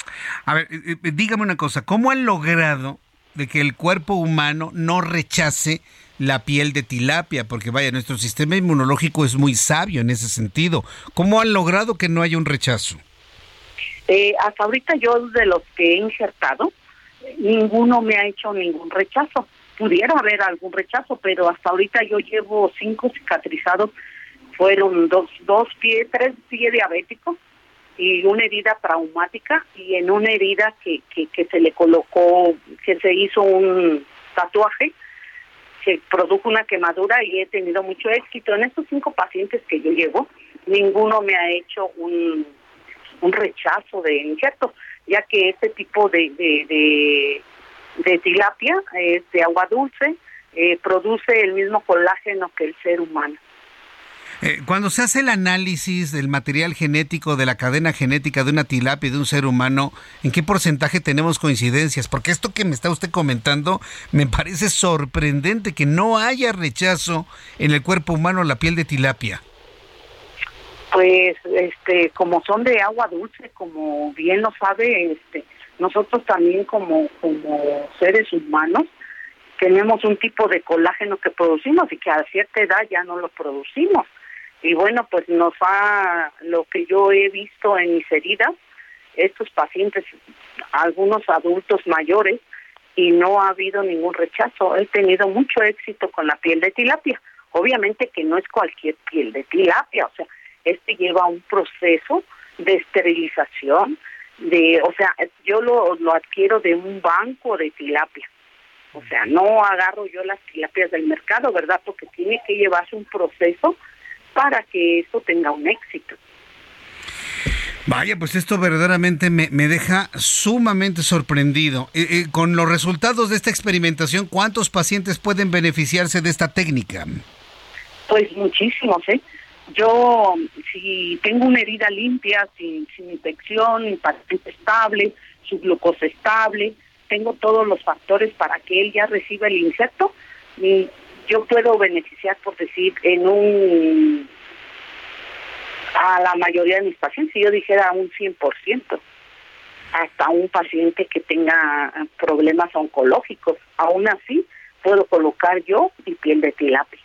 A: A ver, eh, eh, dígame una cosa, ¿cómo han logrado de que el cuerpo humano no rechace la piel de tilapia? Porque vaya, nuestro sistema inmunológico es muy sabio en ese sentido. ¿Cómo han logrado que no haya un rechazo?
T: Eh, hasta ahorita yo de los que he injertado, ninguno me ha hecho ningún rechazo pudiera haber algún rechazo, pero hasta ahorita yo llevo cinco cicatrizados, fueron dos, dos pies, tres pies diabéticos y una herida traumática y en una herida que, que, que se le colocó, que se hizo un tatuaje, se produjo una quemadura y he tenido mucho éxito. En estos cinco pacientes que yo llevo, ninguno me ha hecho un, un rechazo de injerto, ya que este tipo de, de de tilapia, es de agua dulce, eh, produce el mismo colágeno que el ser humano.
A: Eh, cuando se hace el análisis del material genético, de la cadena genética de una tilapia y de un ser humano, ¿en qué porcentaje tenemos coincidencias? Porque esto que me está usted comentando me parece sorprendente que no haya rechazo en el cuerpo humano a la piel de tilapia.
T: Pues, este, como son de agua dulce, como bien lo sabe, este, nosotros también como, como seres humanos tenemos un tipo de colágeno que producimos y que a cierta edad ya no lo producimos. Y bueno, pues nos ha, lo que yo he visto en mis heridas, estos pacientes, algunos adultos mayores, y no ha habido ningún rechazo. He tenido mucho éxito con la piel de tilapia. Obviamente que no es cualquier piel de tilapia, o sea, este lleva un proceso de esterilización, de, o sea, yo lo, lo adquiero de un banco de tilapia. O sea, no agarro yo las tilapias del mercado, ¿verdad? Porque tiene que llevarse un proceso para que esto tenga un éxito.
A: Vaya, pues esto verdaderamente me, me deja sumamente sorprendido. Eh, eh, con los resultados de esta experimentación, ¿cuántos pacientes pueden beneficiarse de esta técnica?
T: Pues muchísimos, ¿eh? Yo, si tengo una herida limpia, sin, infección, mi paciente estable, su glucosa estable, tengo todos los factores para que él ya reciba el insecto, y yo puedo beneficiar, por decir, en un a la mayoría de mis pacientes, si yo dijera un 100%, hasta un paciente que tenga problemas oncológicos. Aún así, puedo colocar yo mi piel de tilapia.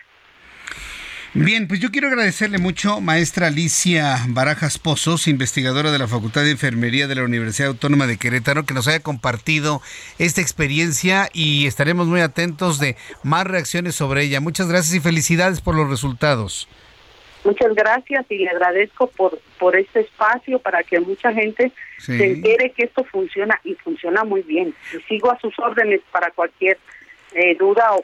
A: Bien, pues yo quiero agradecerle mucho, maestra Alicia Barajas Pozos, investigadora de la Facultad de Enfermería de la Universidad Autónoma de Querétaro, que nos haya compartido esta experiencia y estaremos muy atentos de más reacciones sobre ella. Muchas gracias y felicidades por los resultados.
T: Muchas gracias y le agradezco por, por este espacio para que mucha gente
A: Sí.
T: se entere que esto funciona y funciona muy bien. Y sigo a sus órdenes para cualquier eh, duda o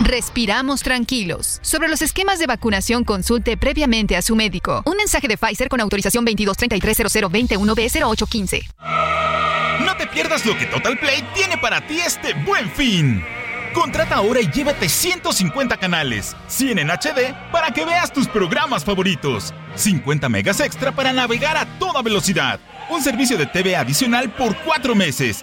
U: respiramos tranquilos. Sobre los esquemas de vacunación, consulte previamente a su médico. Un mensaje de Pfizer con autorización 22330021B0815.
N: No te pierdas lo que Total Play tiene para ti este buen fin. Contrata ahora y llévate 150 canales, 100 en HD para que veas tus programas favoritos, 50 megas extra para navegar a toda velocidad, un servicio de TV adicional por 4 meses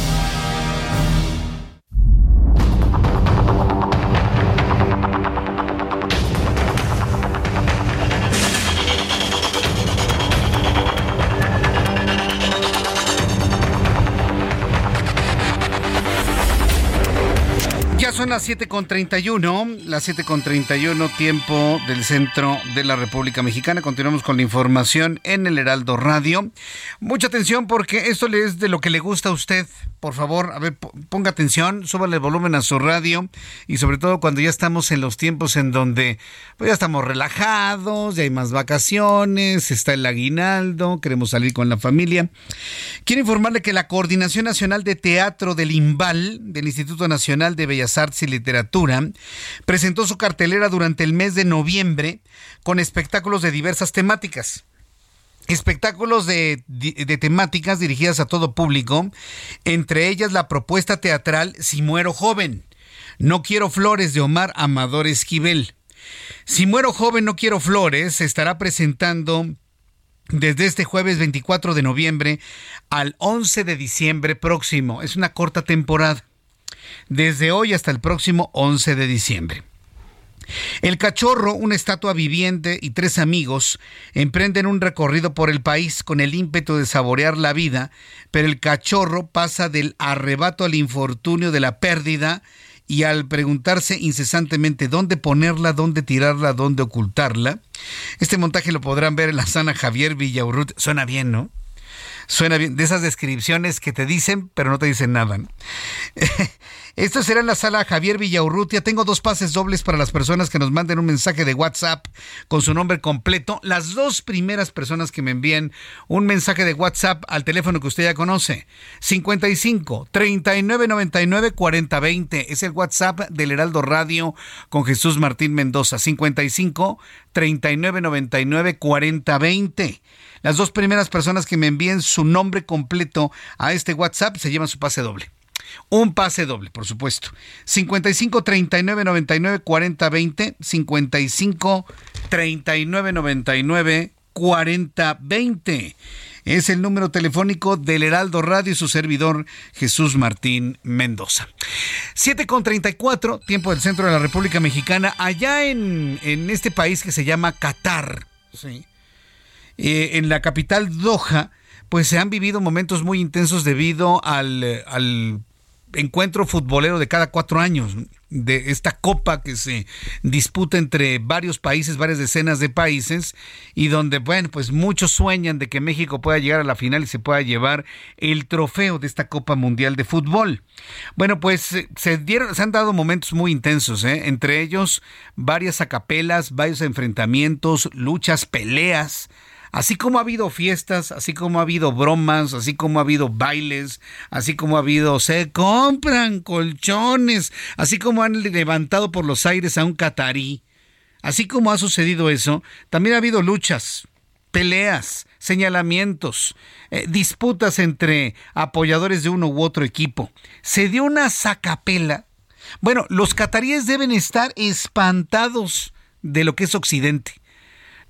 A: Las 7.31, las 7.31 tiempo del centro de la República Mexicana. Continuamos con la información en el Heraldo Radio. Mucha atención porque esto es de lo que le gusta a usted. Por favor, a ver, po- ponga atención, súbale el volumen a su radio y sobre todo cuando ya estamos en los tiempos en donde pues ya estamos relajados, ya hay más vacaciones, está el aguinaldo, queremos salir con la familia. Quiero informarle que la Coordinación Nacional de Teatro del IMBAL, del Instituto Nacional de Bellas Artes y Literatura, presentó su cartelera durante el mes de noviembre con espectáculos de diversas temáticas. Espectáculos de, de temáticas dirigidas a todo público, entre ellas la propuesta teatral Si muero joven, No quiero flores de Omar Amador Esquivel. Si muero joven, no quiero flores, se estará presentando desde este jueves 24 de noviembre al 11 de diciembre próximo. Es una corta temporada. Desde hoy hasta el próximo 11 de diciembre. El cachorro, una estatua viviente y tres amigos emprenden un recorrido por el país con el ímpetu de saborear la vida, pero el cachorro pasa del arrebato al infortunio de la pérdida y al preguntarse incesantemente dónde ponerla, dónde tirarla, dónde ocultarla. Este montaje lo podrán ver en la sana Javier Villaurrut. Suena bien, ¿no? Suena bien, de esas descripciones que te dicen, pero no te dicen nada. ¿no? Esto será en la sala Javier Villaurrutia. Tengo dos pases dobles para las personas que nos manden un mensaje de WhatsApp con su nombre completo. Las dos primeras personas que me envíen un mensaje de WhatsApp al teléfono que usted ya conoce. 55 39 99 40 20. Es el WhatsApp del Heraldo Radio con Jesús Martín Mendoza. 55 39 99 40 20. Las dos primeras personas que me envíen su nombre completo a este WhatsApp se llevan su pase doble. Un pase doble, por supuesto. 55 39 99 40 20. 55 39 99 40 20. Es el número telefónico del Heraldo Radio y su servidor Jesús Martín Mendoza. 7 con 34, tiempo del centro de la República Mexicana, allá en, en este país que se llama Qatar. ¿sí? Eh, en la capital Doha, pues se han vivido momentos muy intensos debido al, al encuentro futbolero de cada cuatro años, de esta copa que se disputa entre varios países, varias decenas de países, y donde, bueno, pues muchos sueñan de que México pueda llegar a la final y se pueda llevar el trofeo de esta Copa Mundial de Fútbol. Bueno, pues se dieron, se han dado momentos muy intensos, ¿eh? entre ellos varias acapelas, varios enfrentamientos, luchas, peleas, Así como ha habido fiestas, así como ha habido bromas, así como ha habido bailes, así como ha habido se compran colchones, así como han levantado por los aires a un catarí, así como ha sucedido eso, también ha habido luchas, peleas, señalamientos, eh, disputas entre apoyadores de uno u otro equipo. Se dio una sacapela. Bueno, los cataríes deben estar espantados de lo que es Occidente.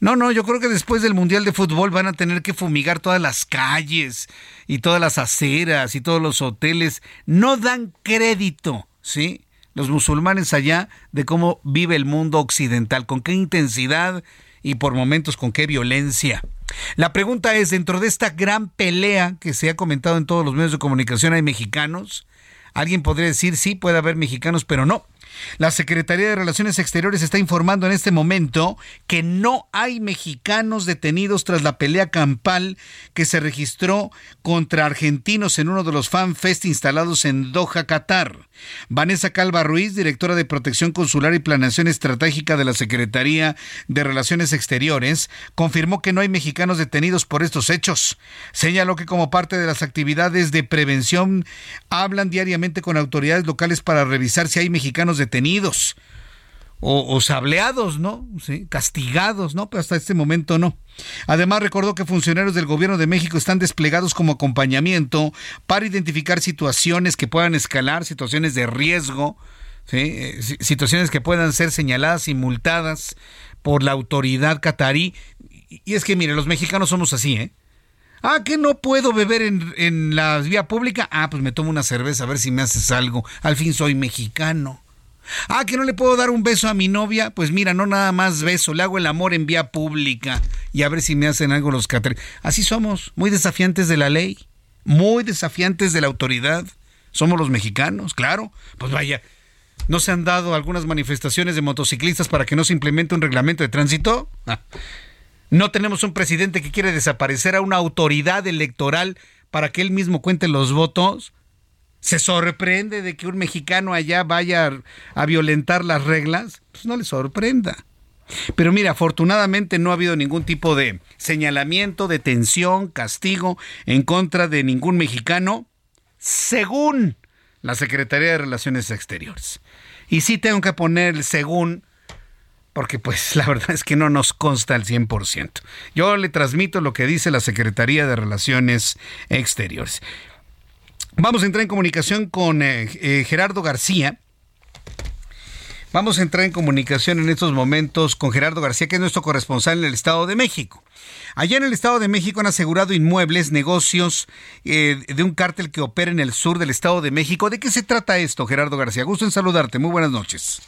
A: No, no, yo creo que después del Mundial de Fútbol van a tener que fumigar todas las calles y todas las aceras y todos los hoteles. No dan crédito, ¿sí? Los musulmanes allá de cómo vive el mundo occidental, con qué intensidad y por momentos con qué violencia. La pregunta es, dentro de esta gran pelea que se ha comentado en todos los medios de comunicación, ¿hay mexicanos? Alguien podría decir, sí, puede haber mexicanos, pero no. La Secretaría de Relaciones Exteriores está informando en este momento que no hay mexicanos detenidos tras la pelea campal que se registró contra argentinos en uno de los FanFest instalados en Doha, Qatar. Vanessa Calva Ruiz, directora de Protección Consular y Planeación Estratégica de la Secretaría de Relaciones Exteriores, confirmó que no hay mexicanos detenidos por estos hechos. Señaló que como parte de las actividades de prevención hablan diariamente con autoridades locales para revisar si hay mexicanos detenidos o, sableados, ¿no? Castigados, ¿no? Pero hasta este momento no. Además, recordó que funcionarios del Gobierno de México están desplegados como acompañamiento para identificar situaciones que puedan escalar, situaciones de riesgo, eh, situaciones que puedan ser señaladas y multadas por la autoridad catarí. Y es que, mire, los mexicanos somos así, ¿eh? Ah, que no puedo beber en, en la vía pública. Ah, pues me tomo una cerveza a ver si me haces algo. Al fin soy mexicano. Ah, que no le puedo dar un beso a mi novia. Pues mira, no nada más beso, le hago el amor en vía pública y a ver si me hacen algo los catres. Así somos, muy desafiantes de la ley, muy desafiantes de la autoridad. Somos los mexicanos, claro. Pues vaya, ¿no se han dado algunas manifestaciones de motociclistas para que no se implemente un reglamento de tránsito? Ah. No tenemos un presidente que quiere desaparecer a una autoridad electoral para que él mismo cuente los votos se sorprende de que un mexicano allá vaya a violentar las reglas, pues no le sorprenda. Pero mira, afortunadamente no ha habido ningún tipo de señalamiento, detención, castigo en contra de ningún mexicano, según la Secretaría de Relaciones Exteriores. Y sí tengo que poner el según, porque pues la verdad es que no nos consta al 100%. Yo le transmito lo que dice la Secretaría de Relaciones Exteriores. Vamos a entrar en comunicación con eh, eh, Gerardo García. Vamos a entrar en comunicación en estos momentos con Gerardo García, que es nuestro corresponsal en el Estado de México. Allá en el Estado de México han asegurado inmuebles, negocios eh, de un cártel que opera en el sur del Estado de México. ¿De qué se trata esto, Gerardo García? Gusto en saludarte. Muy buenas noches.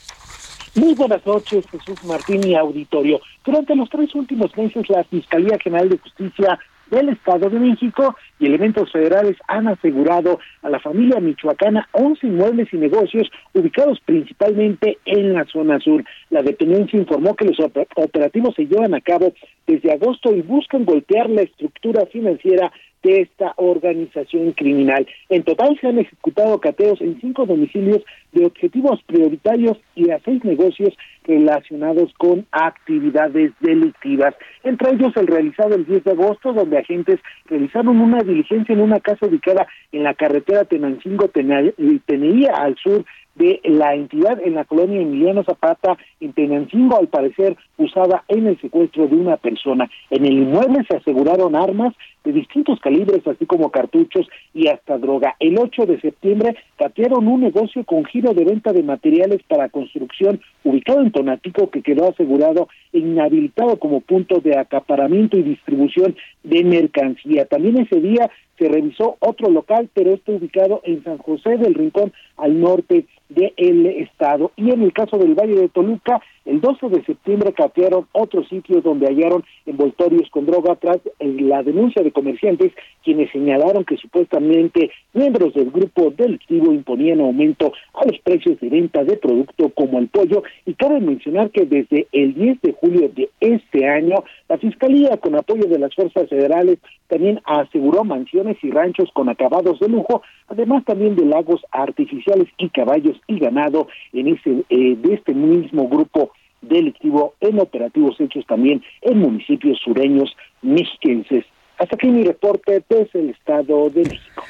V: Muy buenas noches, Jesús Martín y Auditorio. Durante los tres últimos meses, la Fiscalía General de Justicia del Estado de México y elementos federales han asegurado a la familia michoacana 11 inmuebles y negocios ubicados principalmente en la zona sur. La dependencia informó que los operativos se llevan a cabo desde agosto y buscan golpear la estructura financiera de esta organización criminal. En total se han ejecutado cateos en cinco domicilios de objetivos prioritarios y a seis negocios relacionados con actividades delictivas. Entre ellos el realizado el 10 de agosto, donde agentes realizaron una diligencia en una casa ubicada en la carretera Tenancingo-Teneía al sur de la entidad en la colonia Emiliano Zapata en Tenancingo, al parecer usada en el secuestro de una persona. En el inmueble se aseguraron armas de distintos calibres, así como cartuchos y hasta droga. El 8 de septiembre catearon un negocio con giro de venta de materiales para construcción ubicado en Tonatico que quedó asegurado e inhabilitado como punto de acaparamiento y distribución de mercancía. También ese día se revisó otro local, pero este ubicado en San José del Rincón, al norte del estado. Y en el caso del Valle de Toluca, el 12 de septiembre catearon otro sitio donde hallaron envoltorios con droga tras la denuncia de comerciantes quienes señalaron que supuestamente miembros del grupo delictivo imponían aumento a los precios de venta de producto como el pollo y cabe mencionar que desde el 10 de julio de este año la Fiscalía con apoyo de las fuerzas federales también aseguró mansiones y ranchos con acabados de lujo, además también de lagos artificiales y caballos y ganado en ese eh, de este mismo grupo delictivo en operativos hechos también en municipios sureños mexiquenses. Hasta aquí mi reporte desde el Estado de México.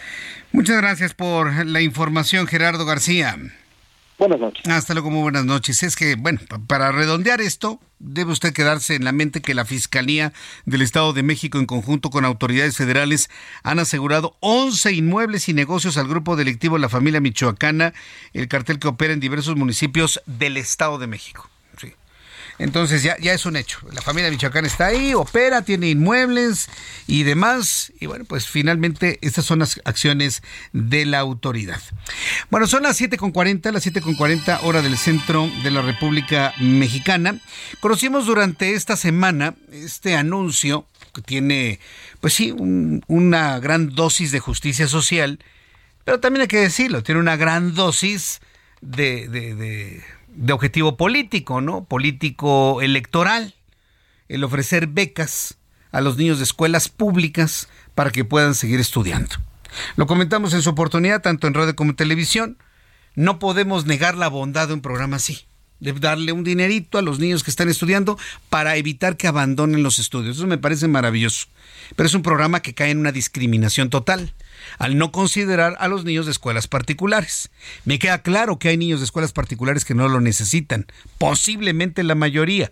A: Muchas gracias por la información, Gerardo García.
V: Buenas noches.
A: Hasta luego, muy buenas noches. Es que, bueno, para redondear esto, debe usted quedarse en la mente que la Fiscalía del Estado de México, en conjunto con autoridades federales, han asegurado 11 inmuebles y negocios al grupo delictivo La Familia Michoacana, el cartel que opera en diversos municipios del Estado de México. Entonces ya, ya es un hecho. La familia Michoacán está ahí, opera, tiene inmuebles y demás. Y bueno, pues finalmente estas son las acciones de la autoridad. Bueno, son las 7.40, las 7.40 hora del centro de la República Mexicana. Conocimos durante esta semana este anuncio que tiene, pues sí, una gran dosis de justicia social, pero también hay que decirlo, tiene una gran dosis de, objetivo político, ¿no? Político electoral, el ofrecer becas a los niños de escuelas públicas para que puedan seguir estudiando. Lo comentamos en su oportunidad, tanto en radio como en televisión. No podemos negar la bondad de un programa así, de darle un dinerito a los niños que están estudiando para evitar que abandonen los estudios. Eso me parece maravilloso. Pero es un programa que cae en una discriminación total al no considerar a los niños de escuelas particulares. Me queda claro que hay niños de escuelas particulares que no lo necesitan, posiblemente la mayoría,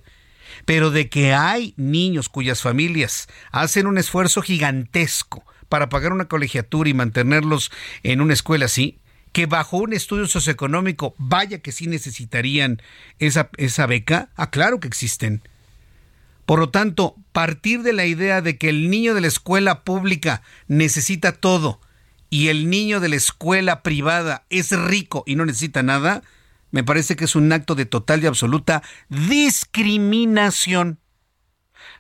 A: pero de que hay niños cuyas familias hacen un esfuerzo gigantesco para pagar una colegiatura y mantenerlos en una escuela así, que bajo un estudio socioeconómico vaya que sí necesitarían esa, esa beca, ah, claro que existen. Por lo tanto, partir de la idea de que el niño de la escuela pública necesita todo y el niño de la escuela privada es rico y no necesita nada, me parece que es un acto de total y absoluta discriminación.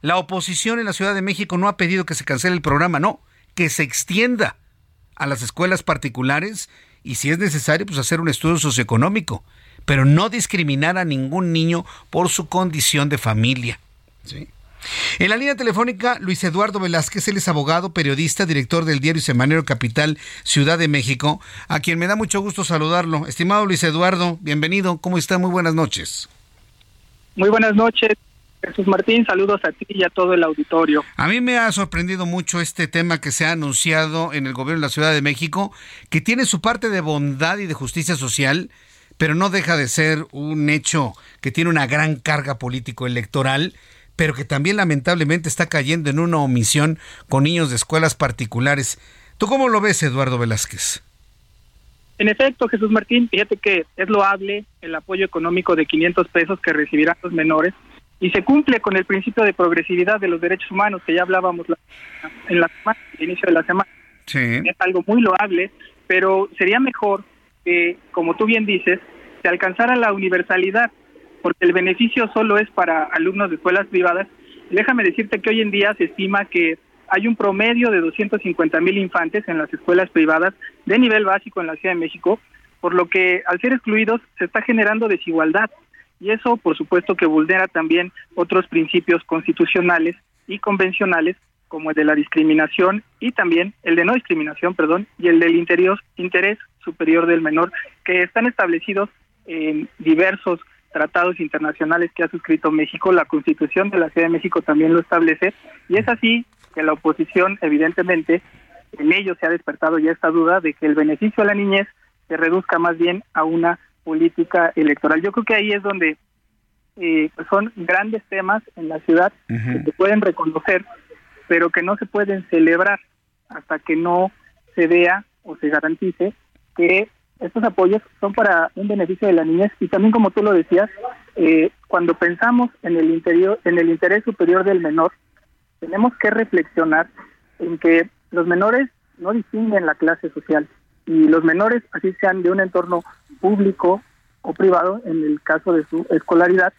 A: La oposición en la Ciudad de México no ha pedido que se cancele el programa, no, que se extienda a las escuelas particulares y si es necesario, pues hacer un estudio socioeconómico, pero no discriminar a ningún niño por su condición de familia. En la línea telefónica, Luis Eduardo Velázquez, él es abogado, periodista, director del diario Semanero Capital Ciudad de México, a quien me da mucho gusto saludarlo. Estimado Luis Eduardo, bienvenido. ¿Cómo está? Muy buenas noches.
W: Muy buenas noches. Jesús Martín, saludos a ti y a todo el auditorio.
A: A mí me ha sorprendido mucho este tema que se ha anunciado en el gobierno de la Ciudad de México, que tiene su parte de bondad y de justicia social, pero no deja de ser un hecho que tiene una gran carga político electoral pero que también lamentablemente está cayendo en una omisión con niños de escuelas particulares. ¿Tú cómo lo ves, Eduardo Velázquez?
W: En efecto, Jesús Martín, fíjate que es loable el apoyo económico de 500 pesos que recibirán los menores y se cumple con el principio de progresividad de los derechos humanos que ya hablábamos en la semana, el inicio de la semana.
A: Sí.
W: Es algo muy loable, pero sería mejor que, como tú bien dices, se alcanzara la universalidad porque el beneficio solo es para alumnos de escuelas privadas. Déjame decirte que hoy en día se estima que hay un promedio de 250 mil infantes en las escuelas privadas de nivel básico en la Ciudad de México, por lo que al ser excluidos se está generando desigualdad y eso por supuesto que vulnera también otros principios constitucionales y convencionales como el de la discriminación y también el de no discriminación, perdón, y el del interior, interés superior del menor, que están establecidos en diversos tratados internacionales que ha suscrito México. La Constitución de la Ciudad de México también lo establece y es así que la oposición, evidentemente, en ello se ha despertado ya esta duda de que el beneficio a la niñez se reduzca más bien a una política electoral. Yo creo que ahí es donde eh, son grandes temas en la ciudad que se pueden reconocer, pero que no se pueden celebrar hasta que no se vea o se garantice que estos apoyos son para un beneficio de la niñez. Y también como tú lo decías, eh, cuando pensamos en el interior, en el interés superior del menor, tenemos que reflexionar en que los menores no distinguen la clase social. Y los menores, así sean de un entorno público o privado, en el caso de su escolaridad,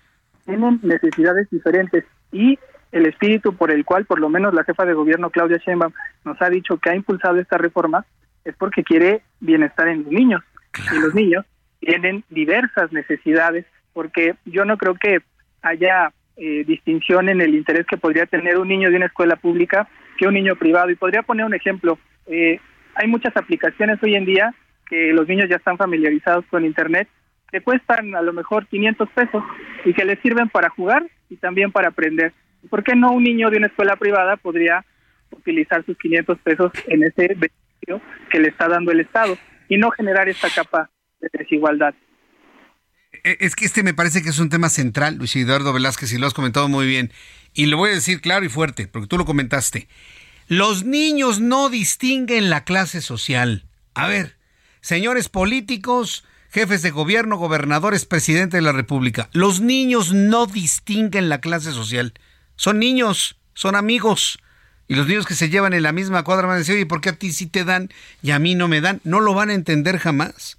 W: tienen necesidades diferentes. Y el espíritu por el cual por lo menos la jefa de gobierno Claudia Sheinbaum nos ha dicho que ha impulsado esta reforma es porque quiere bienestar en los niños y los niños tienen diversas necesidades porque yo no creo que haya eh, distinción en el interés que podría tener un niño de una escuela pública que un niño privado. Y podría poner un ejemplo eh, hay muchas aplicaciones hoy en día que los niños ya están familiarizados con internet que cuestan a lo mejor 500 pesos y que les sirven para jugar y también para aprender. ¿Por qué no un niño de una escuela privada podría utilizar sus 500 pesos en ese beneficio que le está dando el Estado y no generar esta capa de desigualdad?
A: E, es que este me parece que es un tema central, Luis Eduardo Velázquez, y lo has comentado muy bien. Y lo voy a decir claro y fuerte, porque tú lo comentaste. Los niños no distinguen la clase social. A ver, señores políticos, jefes de gobierno, gobernadores, presidente de la República. Los niños no distinguen la clase social. Son niños, son amigos. Y los niños que se llevan en la misma cuadra van a decir, oye, ¿por qué a ti sí te dan y a mí no me dan? No lo van a entender jamás.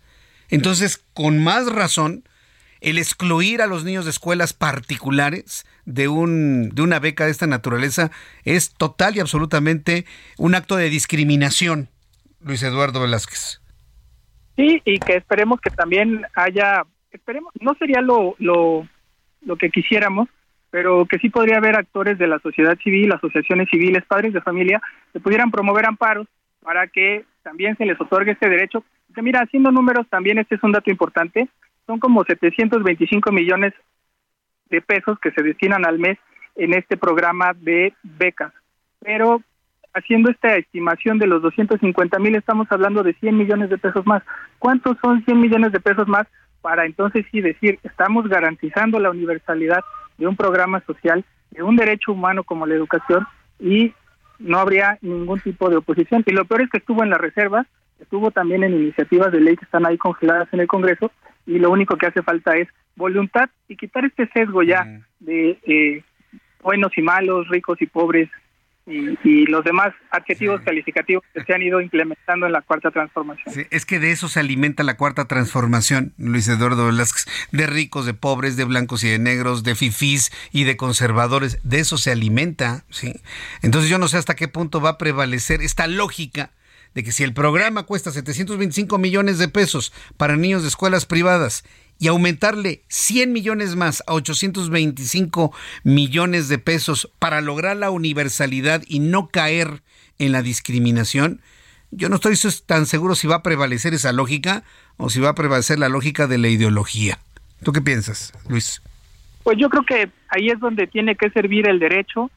A: Entonces, con más razón, el excluir a los niños de escuelas particulares de, un, de una beca de esta naturaleza es total y absolutamente un acto de discriminación, Luis Eduardo Velázquez.
W: Sí, y que esperemos que también haya, esperemos, no sería lo, lo, lo que quisiéramos, pero que sí podría haber actores de la sociedad civil, asociaciones civiles, padres de familia, que pudieran promover amparos para que también se les otorgue este derecho. Que mira, haciendo números también este es un dato importante, son como 725 millones de pesos que se destinan al mes en este programa de becas, pero haciendo esta estimación de los 250 mil, estamos hablando de 100 millones de pesos más. ¿Cuántos son 100 millones de pesos más para entonces sí decir, estamos garantizando la universalidad de un programa social, de un derecho humano como la educación y no habría ningún tipo de oposición? Y lo peor es que estuvo en la reserva, estuvo también en iniciativas de ley que están ahí congeladas en el Congreso y lo único que hace falta es voluntad y quitar este sesgo ya de eh, buenos y malos, ricos y pobres, y, los demás adjetivos calificativos que se han ido implementando en la cuarta transformación.
A: es que de eso se alimenta la cuarta transformación, Luis Eduardo Velázquez, de ricos, de pobres, de blancos y de negros, de fifís y de conservadores, de eso se alimenta, ¿sí? Entonces yo no sé hasta qué punto va a prevalecer esta lógica de que si el programa cuesta 725 millones de pesos para niños de escuelas privadas y aumentarle 100 millones más a 825 millones de pesos para lograr la universalidad y no caer en la discriminación, yo no estoy tan seguro si va a prevalecer esa lógica o si va a prevalecer la lógica de la ideología. ¿Tú qué piensas, Luis?
W: Pues yo creo que ahí es donde tiene que servir el derecho,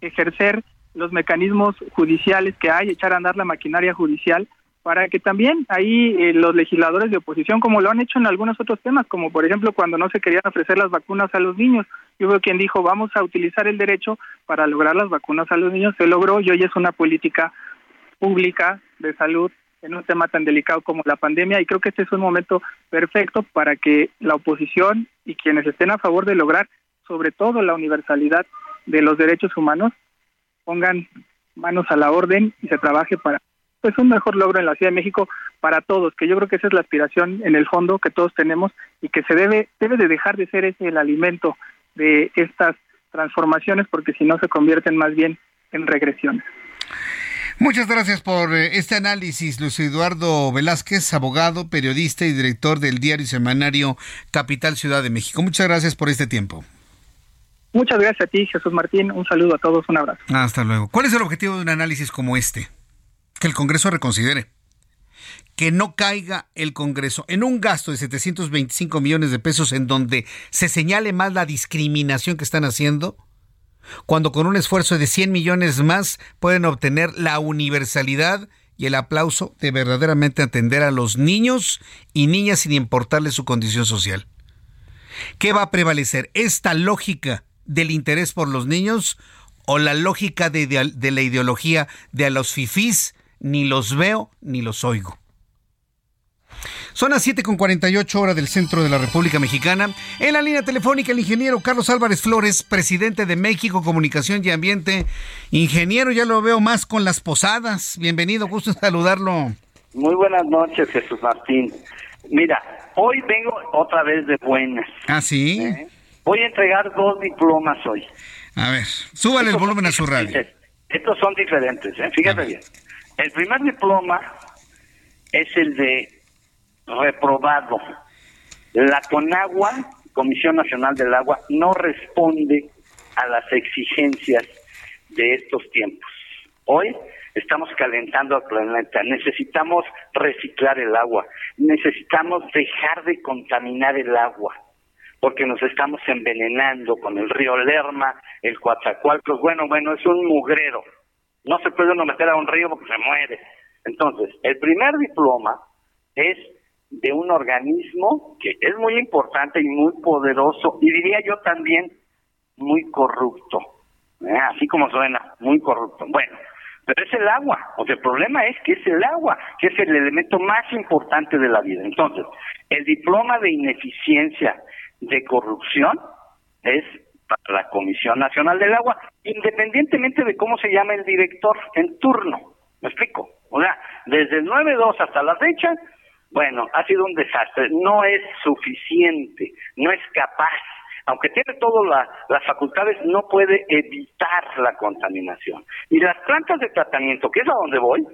W: ejercer los mecanismos judiciales que hay, echar a andar la maquinaria judicial para que también ahí eh, los legisladores de oposición, como lo han hecho en algunos otros temas, como por ejemplo cuando no se querían ofrecer las vacunas a los niños, yo veo quien dijo vamos a utilizar el derecho para lograr las vacunas a los niños, se logró y hoy es una política pública de salud en un tema tan delicado como la pandemia y creo que este es un momento perfecto para que la oposición y quienes estén a favor de lograr sobre todo la universalidad de los derechos humanos pongan manos a la orden y se trabaje para pues un mejor logro en la Ciudad de México para todos, que yo creo que esa es la aspiración en el fondo que todos tenemos y que se debe debe de dejar de ser ese el alimento de estas transformaciones porque si no se convierten más bien en regresiones.
A: Muchas gracias por eh, este análisis, Luis Eduardo Velázquez, abogado, periodista y director del diario semanario Capital Ciudad de México. Muchas gracias por este tiempo.
W: Muchas gracias a ti, Jesús Martín. Un saludo a todos, un abrazo.
A: Hasta luego. ¿Cuál es el objetivo de un análisis como este? Que el Congreso reconsidere. Que no caiga el Congreso en un gasto de 725 millones de pesos en donde se señale más la discriminación que están haciendo, cuando con un esfuerzo de 100 millones más pueden obtener la universalidad y el aplauso de verdaderamente atender a los niños y niñas sin importarle su condición social. ¿Qué va a prevalecer? ¿Esta lógica del interés por los niños o la lógica de, la ideología de a los fifís ni los veo ni los oigo. Son las 7.48 horas del centro de la República Mexicana. En la línea telefónica el ingeniero Carlos Álvarez Flores, presidente de México Comunicación y Ambiente. Ingeniero, ya lo veo más con las posadas. Bienvenido, gusto en saludarlo.
X: Muy buenas noches, Jesús Martín. Mira, hoy vengo otra vez de buenas.
A: Ah, sí.
X: ¿Eh? Voy a entregar dos diplomas hoy.
A: A ver, súbale el volumen a su radio.
X: Estos son diferentes, ¿eh? fíjate bien. El primer diploma es el de reprobado. La CONAGUA, Comisión Nacional del Agua, no responde a las exigencias de estos tiempos. Hoy estamos calentando al planeta, necesitamos reciclar el agua, necesitamos dejar de contaminar el agua porque nos estamos envenenando con el río Lerma, el Coatzacoalcos, bueno, bueno, es un mugrero. No se puede uno meter a un río porque se muere. Entonces, el primer diploma es de un organismo que es muy importante y muy poderoso, y diría yo también muy corrupto. ¿eh? Así como suena, muy corrupto. Bueno, pero es el agua. O sea, el problema es que es el agua, que es el elemento más importante de la vida. Entonces, el diploma de ineficiencia de corrupción es para la Comisión Nacional del Agua, independientemente de cómo se llama el director en turno. ¿Me explico? O sea, desde el 9-2 hasta la fecha, bueno, ha sido un desastre. No es suficiente, no es capaz. Aunque tiene todas las facultades, no puede evitar la contaminación. Y las plantas de tratamiento, que es a donde voy,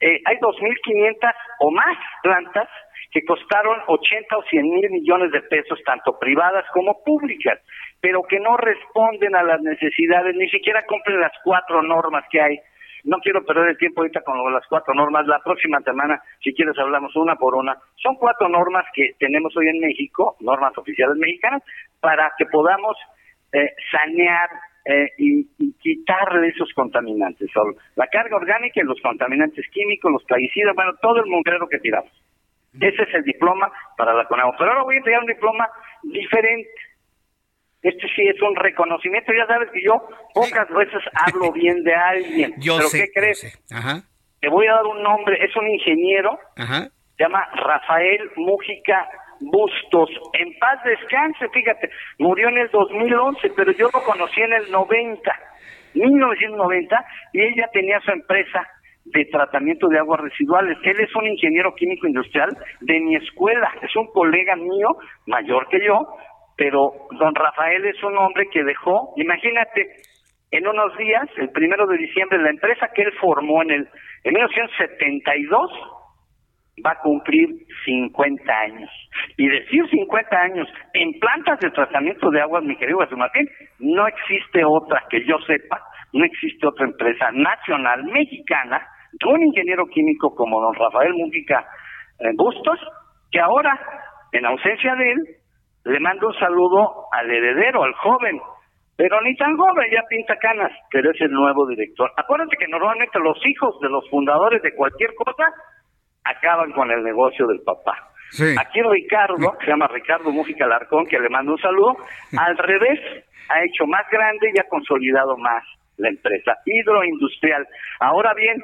X: eh, hay 2.500 o más plantas que costaron 80 o 100 mil millones de pesos, tanto privadas como públicas, pero que no responden a las necesidades, ni siquiera cumplen las cuatro normas que hay. No quiero perder el tiempo ahorita con las cuatro normas. La próxima semana, si quieres, hablamos una por una. Son cuatro normas que tenemos hoy en México, normas oficiales mexicanas, para que podamos eh, sanear eh, y, y, quitarle esos contaminantes. Son la carga orgánica y los contaminantes químicos, los plaguicidas, bueno, todo el mongrero que tiramos. Ese es el diploma para la CONAGUA. Pero ahora voy a entregar un diploma diferente. Este sí es un reconocimiento. Ya sabes que yo pocas veces hablo bien de alguien.
A: Yo
X: ¿Pero
A: sé,
X: qué crees?
A: Ajá.
X: Te voy a dar un nombre. Es un ingeniero.
A: Ajá.
X: Se llama Rafael Mújica Bustos. En paz descanse, fíjate. Murió en el 2011, pero yo lo conocí en el 90. 1990. Y ella tenía su empresa de tratamiento de aguas residuales. Él es un ingeniero químico industrial de mi escuela, es un colega mío, mayor que yo, pero don Rafael es un hombre que dejó, imagínate, en unos días, el primero de diciembre, la empresa que él formó en el en 1972 va a cumplir 50 años. Y decir 50 años en plantas de tratamiento de aguas, mi querido Jesús Martín, no existe otra que yo sepa, no existe otra empresa nacional mexicana un ingeniero químico como don Rafael Mújica eh, Bustos, que ahora, en ausencia de él, le mando un saludo al heredero, al joven, pero ni tan joven, ya pinta canas, pero es el nuevo director. Acuérdate que normalmente los hijos de los fundadores de cualquier cosa acaban con el negocio del papá. Aquí Ricardo, se llama Ricardo Mújica Larcón, que le mando un saludo, al revés, ha hecho más grande y ha consolidado más la empresa hidroindustrial. Ahora bien,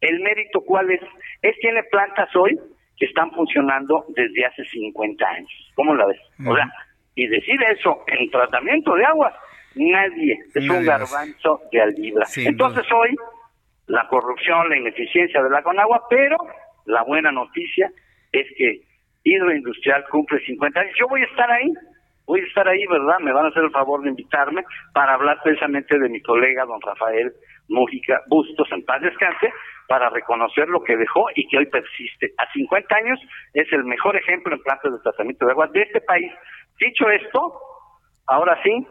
X: ¿El mérito cuál es? Es tiene plantas hoy que están funcionando desde hace 50 años. ¿Cómo la ves? O sea, y decir eso en tratamiento de agua, nadie, es un garbanzo de albibra. Entonces hoy, la corrupción, la ineficiencia de la Conagua, pero la buena noticia es que Hidroindustrial cumple 50 años. Yo voy a estar ahí, voy a estar ahí, ¿verdad? Me van a hacer el favor de invitarme para hablar precisamente de mi colega, don Rafael Mújica Bustos, en paz descanse, para reconocer lo que dejó y que hoy persiste. A 50 años es el mejor ejemplo en plantas de tratamiento de agua de este país. Dicho esto, ahora sí,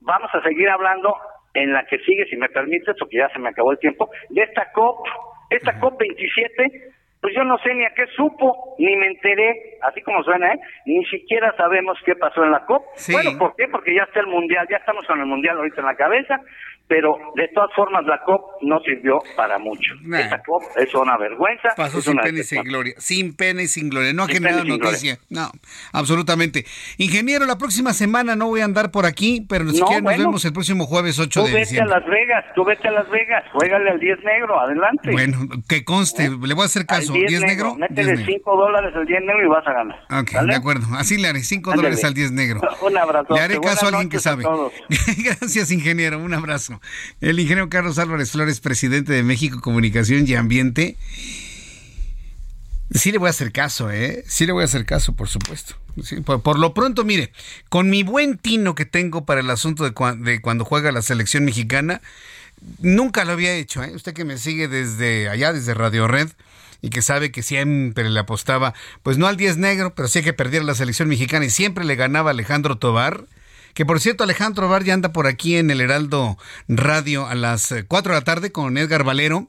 X: vamos a seguir hablando en la que sigue, si me permites, porque ya se me acabó el tiempo, de esta COP, esta COP 27, pues yo no sé ni a qué supo, ni me enteré, así como suena, ¿eh? Ni siquiera sabemos qué pasó en la COP. Bueno, ¿por qué? Porque ya está el Mundial, ya estamos con el Mundial ahorita en la cabeza, pero de todas formas la COP no sirvió para mucho. Esta COP es una vergüenza.
A: Pasó sin pena y sin gloria. Sin pena y sin gloria. No ha generado noticia. No, absolutamente. Ingeniero, la próxima semana no voy a andar por aquí, pero si quieren nos vemos el próximo jueves 8 de diciembre.
X: Tú vete a Las Vegas, tú vete a Las Vegas, juégale al 10 negro, adelante.
A: Bueno, que conste, le voy a hacer caso. 10, negro,
X: Métele 5 dólares al 10 negro y vas a ganar.
A: Ok, de acuerdo. Así le haré 5 dólares al 10 negro.
X: Un abrazo.
A: Le haré caso a alguien que sabe. Gracias, ingeniero. Un abrazo. El ingeniero Carlos Álvarez Flores, presidente de México Comunicación y Ambiente. Sí le voy a hacer caso, ¿eh? Sí le voy a hacer caso, por supuesto. por, lo pronto, mire, con mi buen tino que tengo para el asunto de, cuando juega la selección mexicana, nunca lo había hecho, ¿eh? Usted que me sigue desde allá, desde Radio Red, y que sabe que siempre le apostaba, pues no al 10 negro, pero sí que perdiera la selección mexicana y siempre le ganaba Alejandro Tobar. Que por cierto, Alejandro Bar ya anda por aquí en el Heraldo Radio a las 4 de la tarde con Edgar Valero.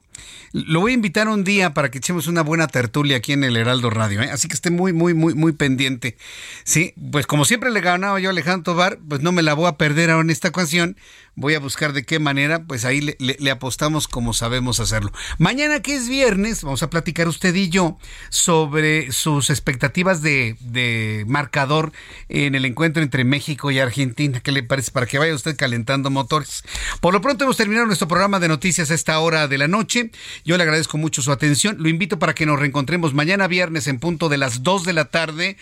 A: Lo voy a invitar un día para que echemos una buena tertulia aquí en el Heraldo Radio, ¿eh? así que esté muy, muy, muy, muy pendiente. Sí, pues como siempre le ganaba yo a Alejandro Tobar, pues no me la voy a perder ahora en esta ocasión. Voy a buscar de qué manera, pues ahí le, apostamos como sabemos hacerlo. Mañana que es viernes, vamos a platicar usted y yo sobre sus expectativas de, de marcador en el encuentro entre México y Argentina. ¿Qué le parece? Para que vaya usted calentando motores. Por lo pronto hemos terminado nuestro programa de noticias a esta hora de la noche. Yo le agradezco mucho su atención. Lo invito para que nos reencontremos mañana viernes en punto de las 2 de la tarde.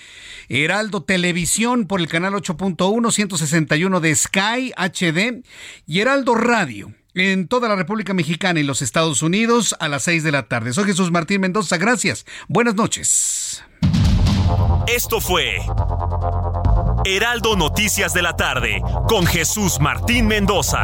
A: Heraldo Televisión por el canal 8.1, 161 de Sky HD y Heraldo Radio en toda la República Mexicana y los Estados Unidos a las 6 de la tarde. Soy Jesús Martín Mendoza. Gracias. Buenas noches.
L: Esto fue Heraldo Noticias de la tarde con Jesús Martín Mendoza.